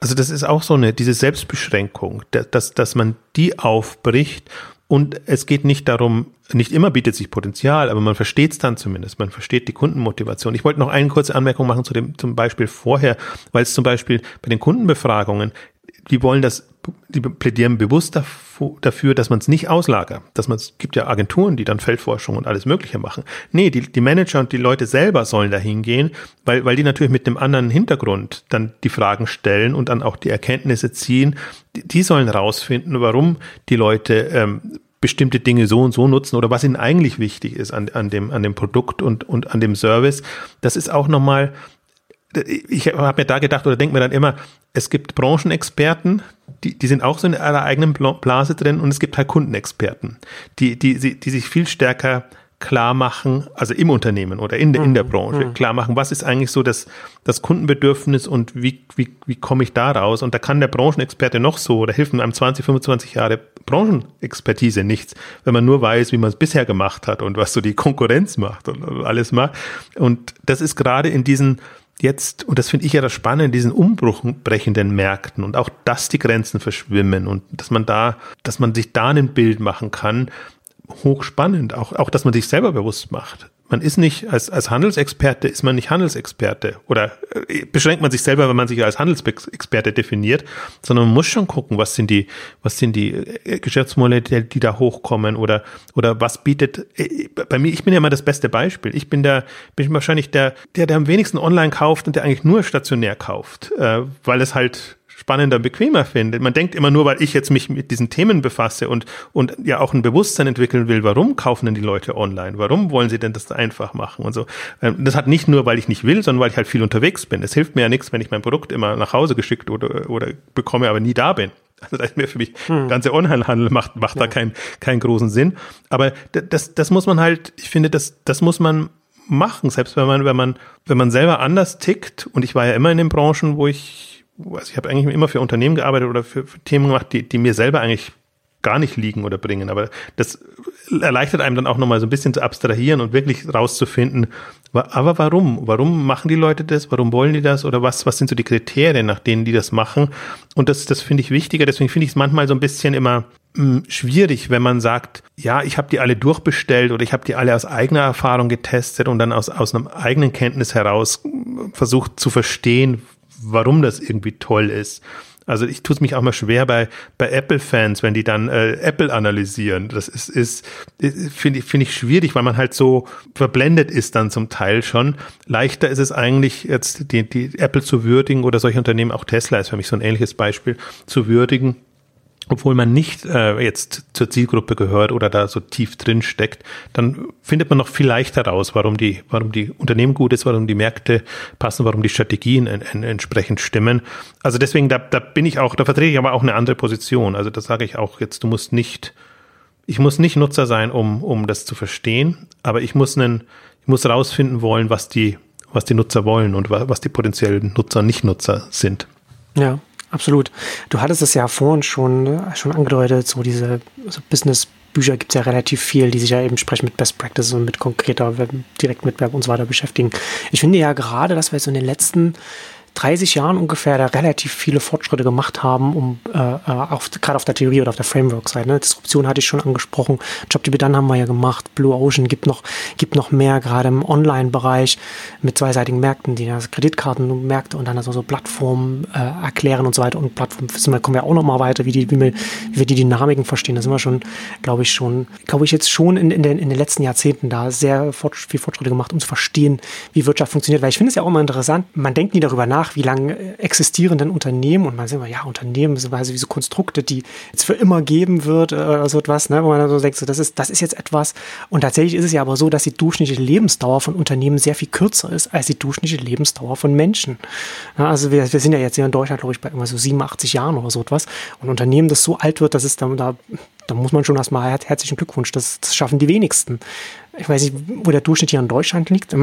also das ist auch so eine, diese Selbstbeschränkung, dass, dass man die aufbricht und es geht nicht darum, nicht immer bietet sich Potenzial, aber man versteht es dann zumindest, man versteht die Kundenmotivation. Ich wollte noch eine kurze Anmerkung machen zu dem zum Beispiel vorher, weil es zum Beispiel bei den Kundenbefragungen, die wollen das, die plädieren bewusst dafür, dass man es nicht auslagert. Dass man es gibt ja Agenturen, die dann Feldforschung und alles Mögliche machen. Nee, die, die Manager und die Leute selber sollen da hingehen, weil, weil die natürlich mit dem anderen Hintergrund dann die Fragen stellen und dann auch die Erkenntnisse ziehen. Die, die sollen rausfinden, warum die Leute ähm, bestimmte Dinge so und so nutzen oder was ihnen eigentlich wichtig ist an, an, dem, an dem Produkt und, und an dem Service. Das ist auch nochmal, ich habe mir da gedacht oder denke mir dann immer, es gibt Branchenexperten, die, die sind auch so in ihrer eigenen Blase drin und es gibt halt Kundenexperten, die, die, die sich viel stärker klar machen, also im Unternehmen oder in, der in der Branche, klar machen, was ist eigentlich so das, das Kundenbedürfnis und wie, wie, wie komme ich da raus? Und da kann der Branchenexperte noch so, oder hilft einem 20, 25 Jahre Branchenexpertise nichts, wenn man nur weiß, wie man es bisher gemacht hat und was so die Konkurrenz macht und alles macht. Und das ist gerade in diesen jetzt, und das finde ich ja das Spannende, diesen umbruchbrechenden Märkten und auch, dass die Grenzen verschwimmen und dass man da, dass man sich da ein Bild machen kann, hochspannend, auch, auch, dass man sich selber bewusst macht. Man ist nicht, als, als Handelsexperte ist man nicht Handelsexperte oder äh, beschränkt man sich selber, wenn man sich als Handelsexperte definiert, sondern man muss schon gucken, was sind die, was sind die äh, Geschäftsmodelle, die da hochkommen oder, oder was bietet, äh, bei mir, ich bin ja immer das beste Beispiel. Ich bin der, bin wahrscheinlich der, der, der am wenigsten online kauft und der eigentlich nur stationär kauft, weil es halt spannender, bequemer finde. Man denkt immer nur, weil ich jetzt mich mit diesen Themen befasse und, und ja auch ein Bewusstsein entwickeln will, warum kaufen denn die Leute online? Warum wollen sie denn das einfach machen und so? Das hat nicht nur, weil ich nicht will, sondern weil ich halt viel unterwegs bin. Es hilft mir ja nichts, wenn ich mein Produkt immer nach Hause geschickt oder, oder bekomme, aber nie da bin. Also da ist mir für mich, hm. ganze Onlinehandel macht, macht ja. da keinen, keinen großen Sinn. Aber das, das muss man halt, ich finde, das, das muss man machen, selbst wenn man, wenn man, wenn man selber anders tickt. Und ich war ja immer in den Branchen, wo ich also ich habe eigentlich immer für Unternehmen gearbeitet oder für, für, Themen gemacht, die, die mir selber eigentlich gar nicht liegen oder bringen. Aber das erleichtert einem dann auch nochmal so ein bisschen zu abstrahieren und wirklich rauszufinden, aber warum? Warum machen die Leute das? Warum wollen die das? Oder was, was sind so die Kriterien, nach denen die das machen? Und das, das finde ich wichtiger. Deswegen finde ich es manchmal so ein bisschen immer mh, schwierig, wenn man sagt, ja, ich habe die alle durchbestellt oder ich habe die alle aus eigener Erfahrung getestet und dann aus, aus einem eigenen Kenntnis heraus versucht zu verstehen, warum das irgendwie toll ist. Also ich tue es mich auch mal schwer bei, bei Apple-Fans, wenn die dann äh, Apple analysieren. Das ist, ist, ist finde ich, finde ich schwierig, weil man halt so verblendet ist dann zum Teil schon. Leichter ist es eigentlich jetzt die, die Apple zu würdigen oder solche Unternehmen, auch Tesla ist für mich so ein ähnliches Beispiel, zu würdigen obwohl man nicht äh, jetzt zur Zielgruppe gehört oder da so tief drin steckt, dann findet man noch viel leichter raus, warum die, warum die Unternehmen gut ist, warum die Märkte passen, warum die Strategien en, en, entsprechend stimmen. Also deswegen, da, da bin ich auch, da vertrete ich aber auch eine andere Position. Also das sage ich auch jetzt, du musst nicht, ich muss nicht Nutzer sein, um, um das zu verstehen, aber ich muss einen, ich muss rausfinden wollen, was die, was die Nutzer wollen und was die potenziellen Nutzer, Nicht-Nutzer sind. Ja. Absolut. Du hattest es ja vorhin schon, schon angedeutet, so diese so Business-Bücher gibt es ja relativ viel, die sich ja eben sprechen mit Best Practices und mit konkreter Direktmitwerbung und so weiter beschäftigen. Ich finde ja gerade, dass wir so in den letzten 30 Jahren ungefähr da relativ viele Fortschritte gemacht haben, um äh, auf, gerade auf der Theorie oder auf der Framework-Seite. Ne? Disruption hatte ich schon angesprochen. JobDB dann haben wir ja gemacht. Blue Ocean gibt noch, gibt noch mehr, gerade im Online-Bereich mit zweiseitigen Märkten, die also Kreditkartenmärkte und dann also so Plattformen äh, erklären und so weiter. Und Plattformen sind kommen wir auch noch mal weiter, wie, die, wie, wir, wie wir die Dynamiken verstehen. Da sind wir schon, glaube ich, schon, glaube ich, jetzt schon in, in, den, in den letzten Jahrzehnten da sehr fort, viel Fortschritte gemacht, um zu verstehen, wie Wirtschaft funktioniert. Weil ich finde es ja auch immer interessant, man denkt nie darüber nach, nach, wie lange existieren denn Unternehmen und man sieht immer, ja, Unternehmen sind quasi wie so Konstrukte, die es für immer geben wird oder so etwas, ne, wo man dann so denkt, so, das ist, das ist jetzt etwas. Und tatsächlich ist es ja aber so, dass die durchschnittliche Lebensdauer von Unternehmen sehr viel kürzer ist als die durchschnittliche Lebensdauer von Menschen. Ja, also wir, wir sind ja jetzt hier in Deutschland, glaube ich, bei immer so 87 Jahren oder so etwas. Und Unternehmen, das so alt wird, dass es dann da, da muss man schon erstmal herzlichen Glückwunsch, das, das schaffen die wenigsten. Ich weiß nicht, wo der Durchschnitt hier in Deutschland liegt.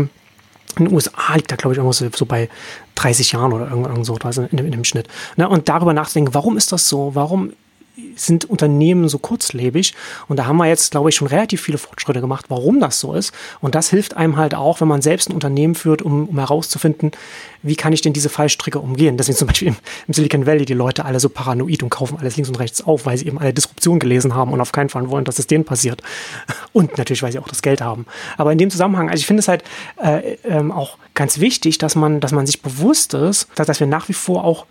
In den USA liegt da, glaube ich, irgendwo so, so bei 30 Jahren oder irgend, irgend so also in, in, dem Schnitt. Ne? Und darüber nachzudenken, warum ist das so? Warum sind Unternehmen so kurzlebig. Und da haben wir jetzt, glaube ich, schon relativ viele Fortschritte gemacht, warum das so ist. Und das hilft einem halt auch, wenn man selbst ein Unternehmen führt, um, um herauszufinden, wie kann ich denn diese Fallstricke umgehen. Deswegen zum Beispiel im, im, Silicon Valley die Leute alle so paranoid und kaufen alles links und rechts auf, weil sie eben alle Disruption gelesen haben und auf keinen Fall wollen, dass es denen passiert. Und natürlich, weil sie auch das Geld haben. Aber in dem Zusammenhang, also ich finde es halt äh, ähm, auch ganz wichtig, dass man, dass man sich bewusst ist, dass, dass wir nach wie vor auch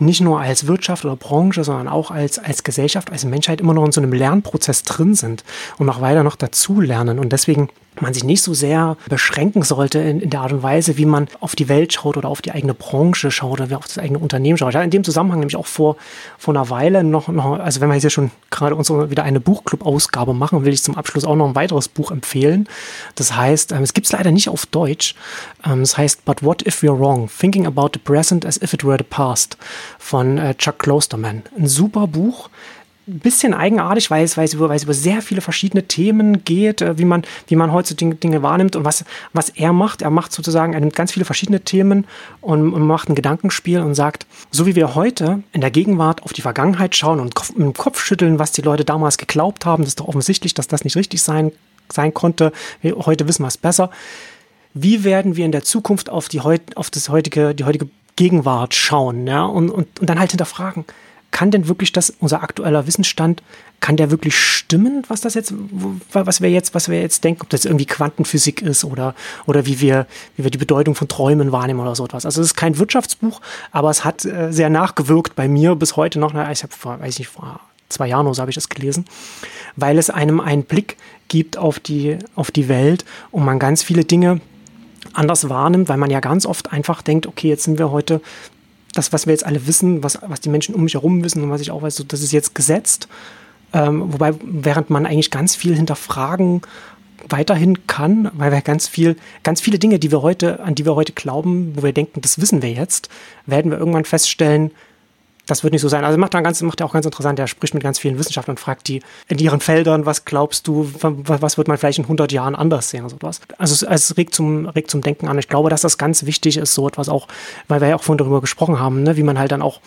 nicht nur als Wirtschaft oder Branche, sondern auch als, als Gesellschaft, als Menschheit immer noch in so einem Lernprozess drin sind und noch weiter noch dazu lernen. Und deswegen man sich nicht so sehr beschränken sollte in, in, der Art und Weise, wie man auf die Welt schaut oder auf die eigene Branche schaut oder auf das eigene Unternehmen schaut. Ja, in dem Zusammenhang nämlich auch vor, vor einer Weile noch, noch, also wenn wir jetzt schon gerade uns wieder eine Buchclub-Ausgabe machen, will ich zum Abschluss auch noch ein weiteres Buch empfehlen. Das heißt, ähm, es gibt es leider nicht auf Deutsch. Ähm, das heißt, But What If We're Wrong? Thinking About the Present as If It Were the Past von äh, Chuck Klosterman. Ein super Buch ein bisschen eigenartig, weil es, weil, es über, weil es über sehr viele verschiedene Themen geht, äh, wie man, wie man heute Dinge, wahrnimmt und was, was er macht. Er macht sozusagen, er nimmt ganz viele verschiedene Themen und, und macht ein Gedankenspiel und sagt, so wie wir heute in der Gegenwart auf die Vergangenheit schauen und dem Kopf schütteln, was die Leute damals geglaubt haben, das ist doch offensichtlich, dass das nicht richtig sein, sein konnte. Wir, heute wissen wir es besser. Wie werden wir in der Zukunft auf die, auf das heutige, die heutige Gegenwart schauen ja? und, und, und dann halt hinterfragen, kann denn wirklich das, unser aktueller Wissensstand, kann der wirklich stimmen, was das jetzt, was wir jetzt, was wir jetzt denken, ob das irgendwie Quantenphysik ist oder, oder wie wir, wie wir die Bedeutung von Träumen wahrnehmen oder so etwas. Also es ist kein Wirtschaftsbuch, aber es hat äh, sehr nachgewirkt bei mir bis heute noch. Ich habe vor, weiß nicht, vor zwei Jahren oder so habe ich das gelesen, weil es einem einen Blick gibt auf die, auf die Welt und man ganz viele Dinge anders wahrnimmt, weil man ja ganz oft einfach denkt, okay, jetzt sind wir heute das, was wir jetzt alle wissen, was, was die Menschen um mich herum wissen und was ich auch weiß, so, das ist jetzt gesetzt. Ähm, wobei, während man eigentlich ganz viel hinterfragen weiterhin kann, weil wir ganz viel, ganz viele Dinge, die wir heute, an die wir heute glauben, wo wir denken, das wissen wir jetzt, werden wir irgendwann feststellen, das wird nicht so sein. Also macht, dann ganz, macht er auch ganz interessant. Er spricht mit ganz vielen Wissenschaftlern und fragt die in ihren Feldern, was glaubst du, was wird man vielleicht in 100 Jahren anders sehen oder sowas. Also es, es regt, zum, regt zum Denken an. Ich glaube, dass das ganz wichtig ist, so etwas auch, weil wir ja auch vorhin darüber gesprochen haben, ne, wie man halt dann auch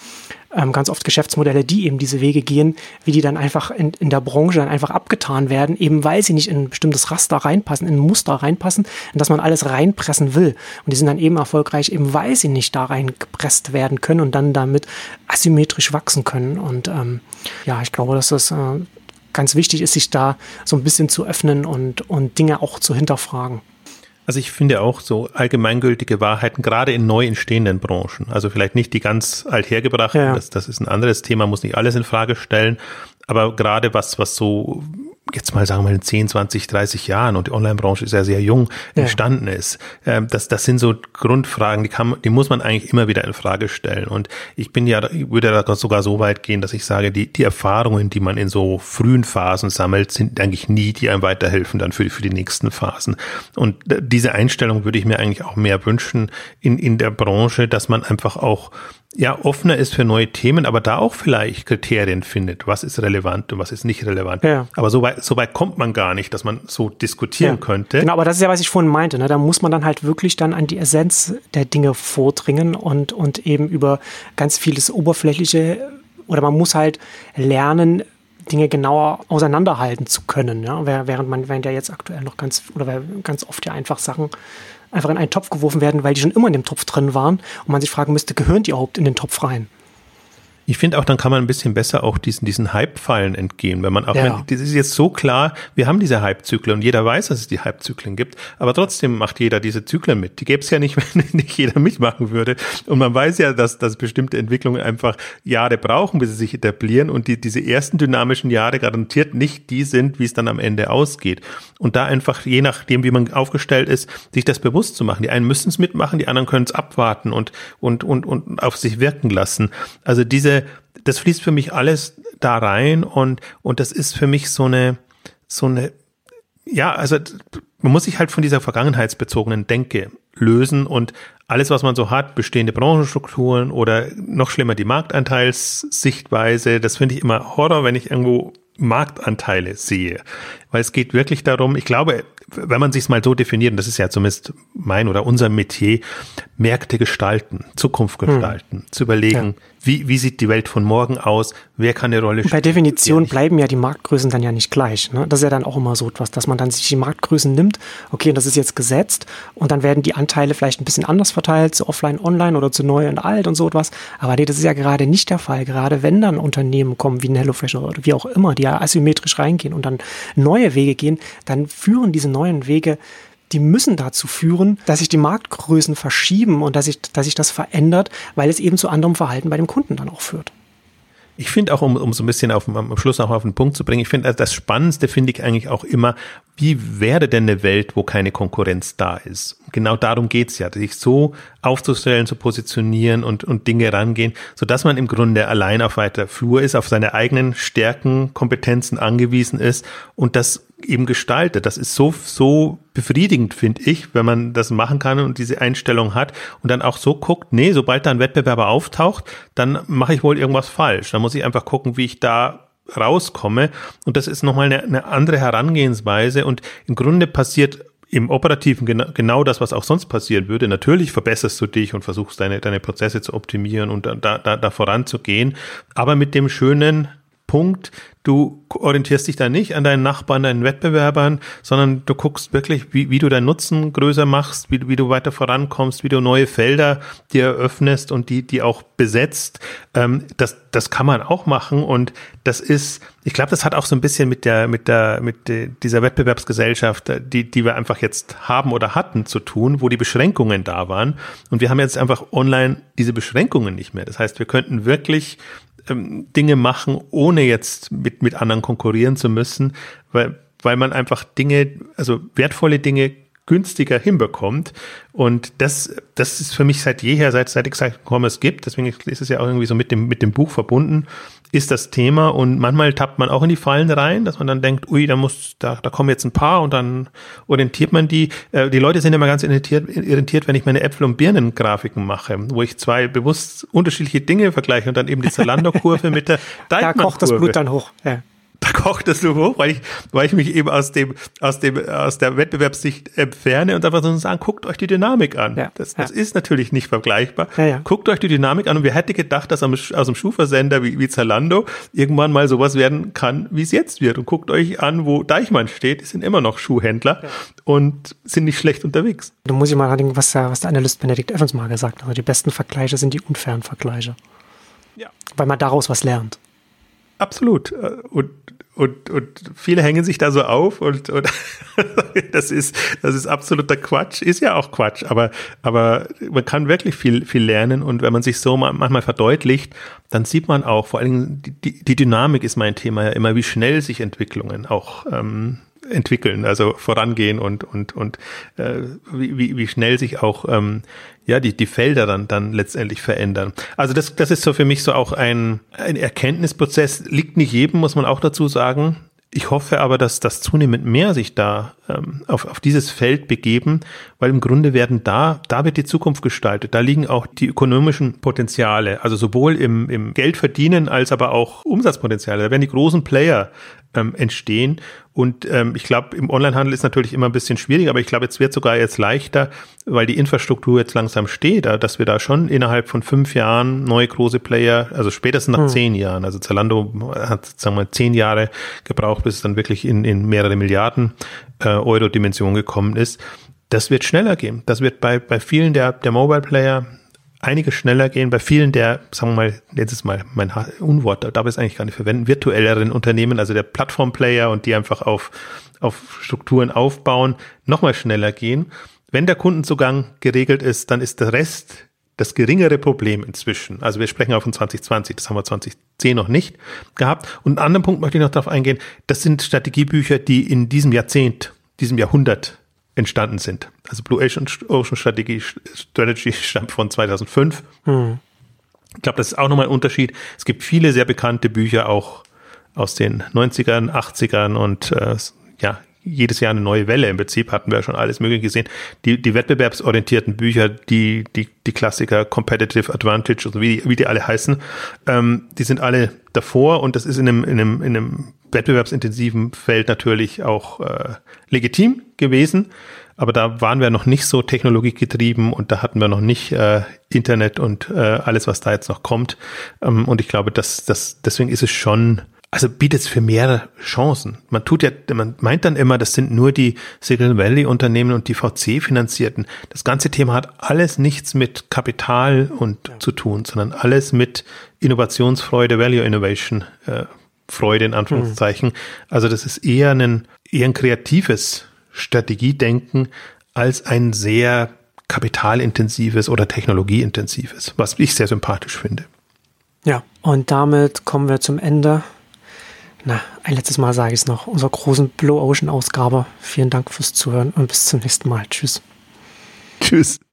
ähm, ganz oft Geschäftsmodelle, die eben diese Wege gehen, wie die dann einfach in, in der Branche dann einfach abgetan werden, eben weil sie nicht in ein bestimmtes Raster reinpassen, in ein Muster reinpassen, in das man alles reinpressen will. Und die sind dann eben erfolgreich, eben weil sie nicht da reingepresst werden können und dann damit asymmetrisch wachsen können. Und ähm, ja, ich glaube, dass das äh, ganz wichtig ist, sich da so ein bisschen zu öffnen und, und Dinge auch zu hinterfragen. Also ich finde auch so allgemeingültige Wahrheiten, gerade in neu entstehenden Branchen, also vielleicht nicht die ganz althergebrachten, ja. das, das ist ein anderes Thema, muss nicht alles in Frage stellen, aber gerade was, was so jetzt mal sagen wir in 10, 20, 30 Jahren und die Online-Branche ist ja sehr jung ja. entstanden ist. Ähm, das, das sind so Grundfragen, die kann, die muss man eigentlich immer wieder in Frage stellen. Und ich bin ja, ich würde da sogar so weit gehen, dass ich sage, die, die Erfahrungen, die man in so frühen Phasen sammelt, sind eigentlich nie, die einem weiterhelfen dann für, für die nächsten Phasen. Und diese Einstellung würde ich mir eigentlich auch mehr wünschen in, in der Branche, dass man einfach auch ja, offener ist für neue Themen, aber da auch vielleicht Kriterien findet, was ist relevant und was ist nicht relevant. Ja. Aber so weit, so weit kommt man gar nicht, dass man so diskutieren ja. könnte. Genau, aber das ist ja, was ich vorhin meinte. Ne? Da muss man dann halt wirklich dann an die Essenz der Dinge vordringen und, und eben über ganz vieles Oberflächliche oder man muss halt lernen, Dinge genauer auseinanderhalten zu können. Ja? Während man, während ja jetzt aktuell noch ganz, oder ganz oft ja einfach Sachen einfach in einen Topf geworfen werden, weil die schon immer in dem Topf drin waren und man sich fragen müsste, gehören die überhaupt in den Topf rein? Ich finde auch, dann kann man ein bisschen besser auch diesen, diesen Hype-Fallen entgehen, wenn man auch, ja. wenn, das ist jetzt so klar, wir haben diese Hype-Zyklen und jeder weiß, dass es die Hype-Zyklen gibt, aber trotzdem macht jeder diese Zyklen mit. Die gäbe es ja nicht, wenn nicht jeder mitmachen würde. Und man weiß ja, dass, dass bestimmte Entwicklungen einfach Jahre brauchen, bis sie sich etablieren und die, diese ersten dynamischen Jahre garantiert nicht die sind, wie es dann am Ende ausgeht. Und da einfach, je nachdem, wie man aufgestellt ist, sich das bewusst zu machen. Die einen müssen es mitmachen, die anderen können es abwarten und, und, und, und auf sich wirken lassen. Also diese diese, das fließt für mich alles da rein und, und das ist für mich so eine, so eine, ja, also man muss sich halt von dieser vergangenheitsbezogenen Denke lösen und alles, was man so hat, bestehende Branchenstrukturen oder noch schlimmer die Marktanteilssichtweise, das finde ich immer Horror, wenn ich irgendwo Marktanteile sehe. Weil es geht wirklich darum, ich glaube, wenn man sich es mal so definiert, und das ist ja zumindest mein oder unser Metier, Märkte gestalten, Zukunft hm. gestalten, hm. zu überlegen, ja. Wie, wie sieht die Welt von morgen aus, wer kann eine Rolle spielen. Bei Definition bleiben ja die Marktgrößen dann ja nicht gleich. Ne? Das ist ja dann auch immer so etwas, dass man dann sich die Marktgrößen nimmt, okay, das ist jetzt gesetzt und dann werden die Anteile vielleicht ein bisschen anders verteilt, zu offline, online oder zu neu und alt und so etwas. Aber nee, das ist ja gerade nicht der Fall. Gerade wenn dann Unternehmen kommen wie ein HelloFresh oder wie auch immer, die ja asymmetrisch reingehen und dann neue Wege gehen, dann führen diese neuen Wege die müssen dazu führen, dass sich die Marktgrößen verschieben und dass sich, dass sich das verändert, weil es eben zu anderem Verhalten bei dem Kunden dann auch führt. Ich finde auch, um, um so ein bisschen auf, am Schluss noch auf den Punkt zu bringen, ich finde, das Spannendste finde ich eigentlich auch immer, wie wäre denn eine Welt, wo keine Konkurrenz da ist? Genau darum geht's ja, sich so aufzustellen, zu positionieren und, und Dinge rangehen, so dass man im Grunde allein auf weiter Flur ist, auf seine eigenen Stärken, Kompetenzen angewiesen ist und das eben gestaltet. Das ist so, so befriedigend, finde ich, wenn man das machen kann und diese Einstellung hat und dann auch so guckt, nee, sobald da ein Wettbewerber auftaucht, dann mache ich wohl irgendwas falsch. Dann muss ich einfach gucken, wie ich da rauskomme. Und das ist nochmal eine, eine andere Herangehensweise. Und im Grunde passiert im Operativen genau, genau das, was auch sonst passieren würde. Natürlich verbesserst du dich und versuchst deine, deine Prozesse zu optimieren und da, da, da voranzugehen, aber mit dem schönen Punkt, du orientierst dich da nicht an deinen Nachbarn, deinen Wettbewerbern, sondern du guckst wirklich, wie, wie du deinen Nutzen größer machst, wie, wie du weiter vorankommst, wie du neue Felder dir eröffnest und die, die auch besetzt. Ähm, das, das kann man auch machen und das ist, ich glaube, das hat auch so ein bisschen mit der, mit der, mit der, dieser Wettbewerbsgesellschaft, die, die wir einfach jetzt haben oder hatten zu tun, wo die Beschränkungen da waren. Und wir haben jetzt einfach online diese Beschränkungen nicht mehr. Das heißt, wir könnten wirklich ähm, Dinge machen, ohne jetzt mit, mit anderen konkurrieren zu müssen, weil, weil man einfach Dinge, also wertvolle Dinge günstiger hinbekommt. Und das, das ist für mich seit jeher, seit, seit ich gesagt habe, es gibt, deswegen ist es ja auch irgendwie so mit dem, mit dem Buch verbunden, ist das Thema. Und manchmal tappt man auch in die Fallen rein, dass man dann denkt, ui, da muss, da, da kommen jetzt ein paar und dann orientiert man die. Äh, die Leute sind immer ganz irritiert, irritiert, wenn ich meine Äpfel- und Birnen-Grafiken mache, wo ich zwei bewusst unterschiedliche Dinge vergleiche und dann eben die Zalando-Kurve mit der Da kocht das Blut dann hoch. Ja da kocht es so hoch, weil ich, weil ich mich eben aus dem, aus dem, aus der Wettbewerbssicht entferne und einfach so sagen, guckt euch die Dynamik an. Ja, das, das ja. ist natürlich nicht vergleichbar. Ja, ja. Guckt euch die Dynamik an und wer hätte gedacht, dass aus dem Schuhversender wie, wie Zalando irgendwann mal sowas werden kann, wie es jetzt wird. Und guckt euch an, wo Deichmann steht, die sind immer noch Schuhhändler und sind nicht schlecht unterwegs. Da muss ich mal denken, was der, was der Analyst Benedikt Evans mal gesagt hat. Also die besten Vergleiche sind die unfairen Vergleiche. Ja. Weil man daraus was lernt. Absolut. Und, und, und viele hängen sich da so auf und, und das ist, das ist absoluter Quatsch. Ist ja auch Quatsch, aber, aber man kann wirklich viel, viel lernen und wenn man sich so manchmal verdeutlicht, dann sieht man auch, vor allem die, die Dynamik ist mein Thema ja immer, wie schnell sich Entwicklungen auch ähm, entwickeln, also vorangehen und und und äh, wie, wie schnell sich auch ähm, ja die die Felder dann dann letztendlich verändern. Also das das ist so für mich so auch ein ein Erkenntnisprozess liegt nicht jedem, muss man auch dazu sagen. Ich hoffe aber, dass das zunehmend mehr sich da ähm, auf, auf dieses Feld begeben, weil im Grunde werden da, da wird die Zukunft gestaltet. Da liegen auch die ökonomischen Potenziale, also sowohl im, im Geldverdienen als aber auch Umsatzpotenziale. Da werden die großen Player ähm, entstehen. Und ähm, ich glaube, im Onlinehandel ist natürlich immer ein bisschen schwieriger, aber ich glaube, jetzt wird sogar jetzt leichter, weil die Infrastruktur jetzt langsam steht, dass wir da schon innerhalb von fünf Jahren neue große Player, also spätestens nach hm. zehn Jahren, also Zalando hat, sagen wir, zehn Jahre gebraucht, bis es dann wirklich in, in mehrere Milliarden äh, Euro Dimension gekommen ist. Das wird schneller gehen. Das wird bei, bei vielen der, der Mobile Player einiges schneller gehen. Bei vielen der, sagen wir mal, jetzt ist mal mein Unwort, da darf ich es eigentlich gar nicht verwenden, virtuelleren Unternehmen, also der Plattformplayer und die einfach auf, auf Strukturen aufbauen, nochmal schneller gehen. Wenn der Kundenzugang geregelt ist, dann ist der Rest das geringere Problem inzwischen. Also wir sprechen auch von 2020, das haben wir 2010 noch nicht gehabt. Und einen anderen Punkt möchte ich noch darauf eingehen, das sind Strategiebücher, die in diesem Jahrzehnt, diesem Jahrhundert entstanden sind. Also Blue Ocean, Ocean Strategy, Strategy stammt von 2005. Hm. Ich glaube, das ist auch nochmal ein Unterschied. Es gibt viele sehr bekannte Bücher auch aus den 90ern, 80ern und äh, ja, jedes Jahr eine neue Welle. Im Prinzip hatten wir schon alles Mögliche gesehen. Die, die wettbewerbsorientierten Bücher, die, die, die Klassiker Competitive Advantage, also wie, wie die alle heißen, ähm, die sind alle davor und das ist in einem, in einem, in einem wettbewerbsintensiven Feld natürlich auch äh, legitim gewesen. Aber da waren wir noch nicht so technologiegetrieben und da hatten wir noch nicht äh, Internet und äh, alles, was da jetzt noch kommt. Ähm, und ich glaube, dass, dass deswegen ist es schon, also bietet es für mehr Chancen. Man tut ja, man meint dann immer, das sind nur die Silicon Valley Unternehmen und die VC finanzierten. Das ganze Thema hat alles nichts mit Kapital und ja. zu tun, sondern alles mit Innovationsfreude, Value Innovation äh, Freude in Anführungszeichen. Mhm. Also das ist eher ein, eher ein kreatives Strategiedenken als ein sehr kapitalintensives oder technologieintensives, was ich sehr sympathisch finde. Ja, und damit kommen wir zum Ende. Na, ein letztes Mal sage ich es noch, unserer großen Blue Ocean Ausgabe. Vielen Dank fürs Zuhören und bis zum nächsten Mal. Tschüss. Tschüss.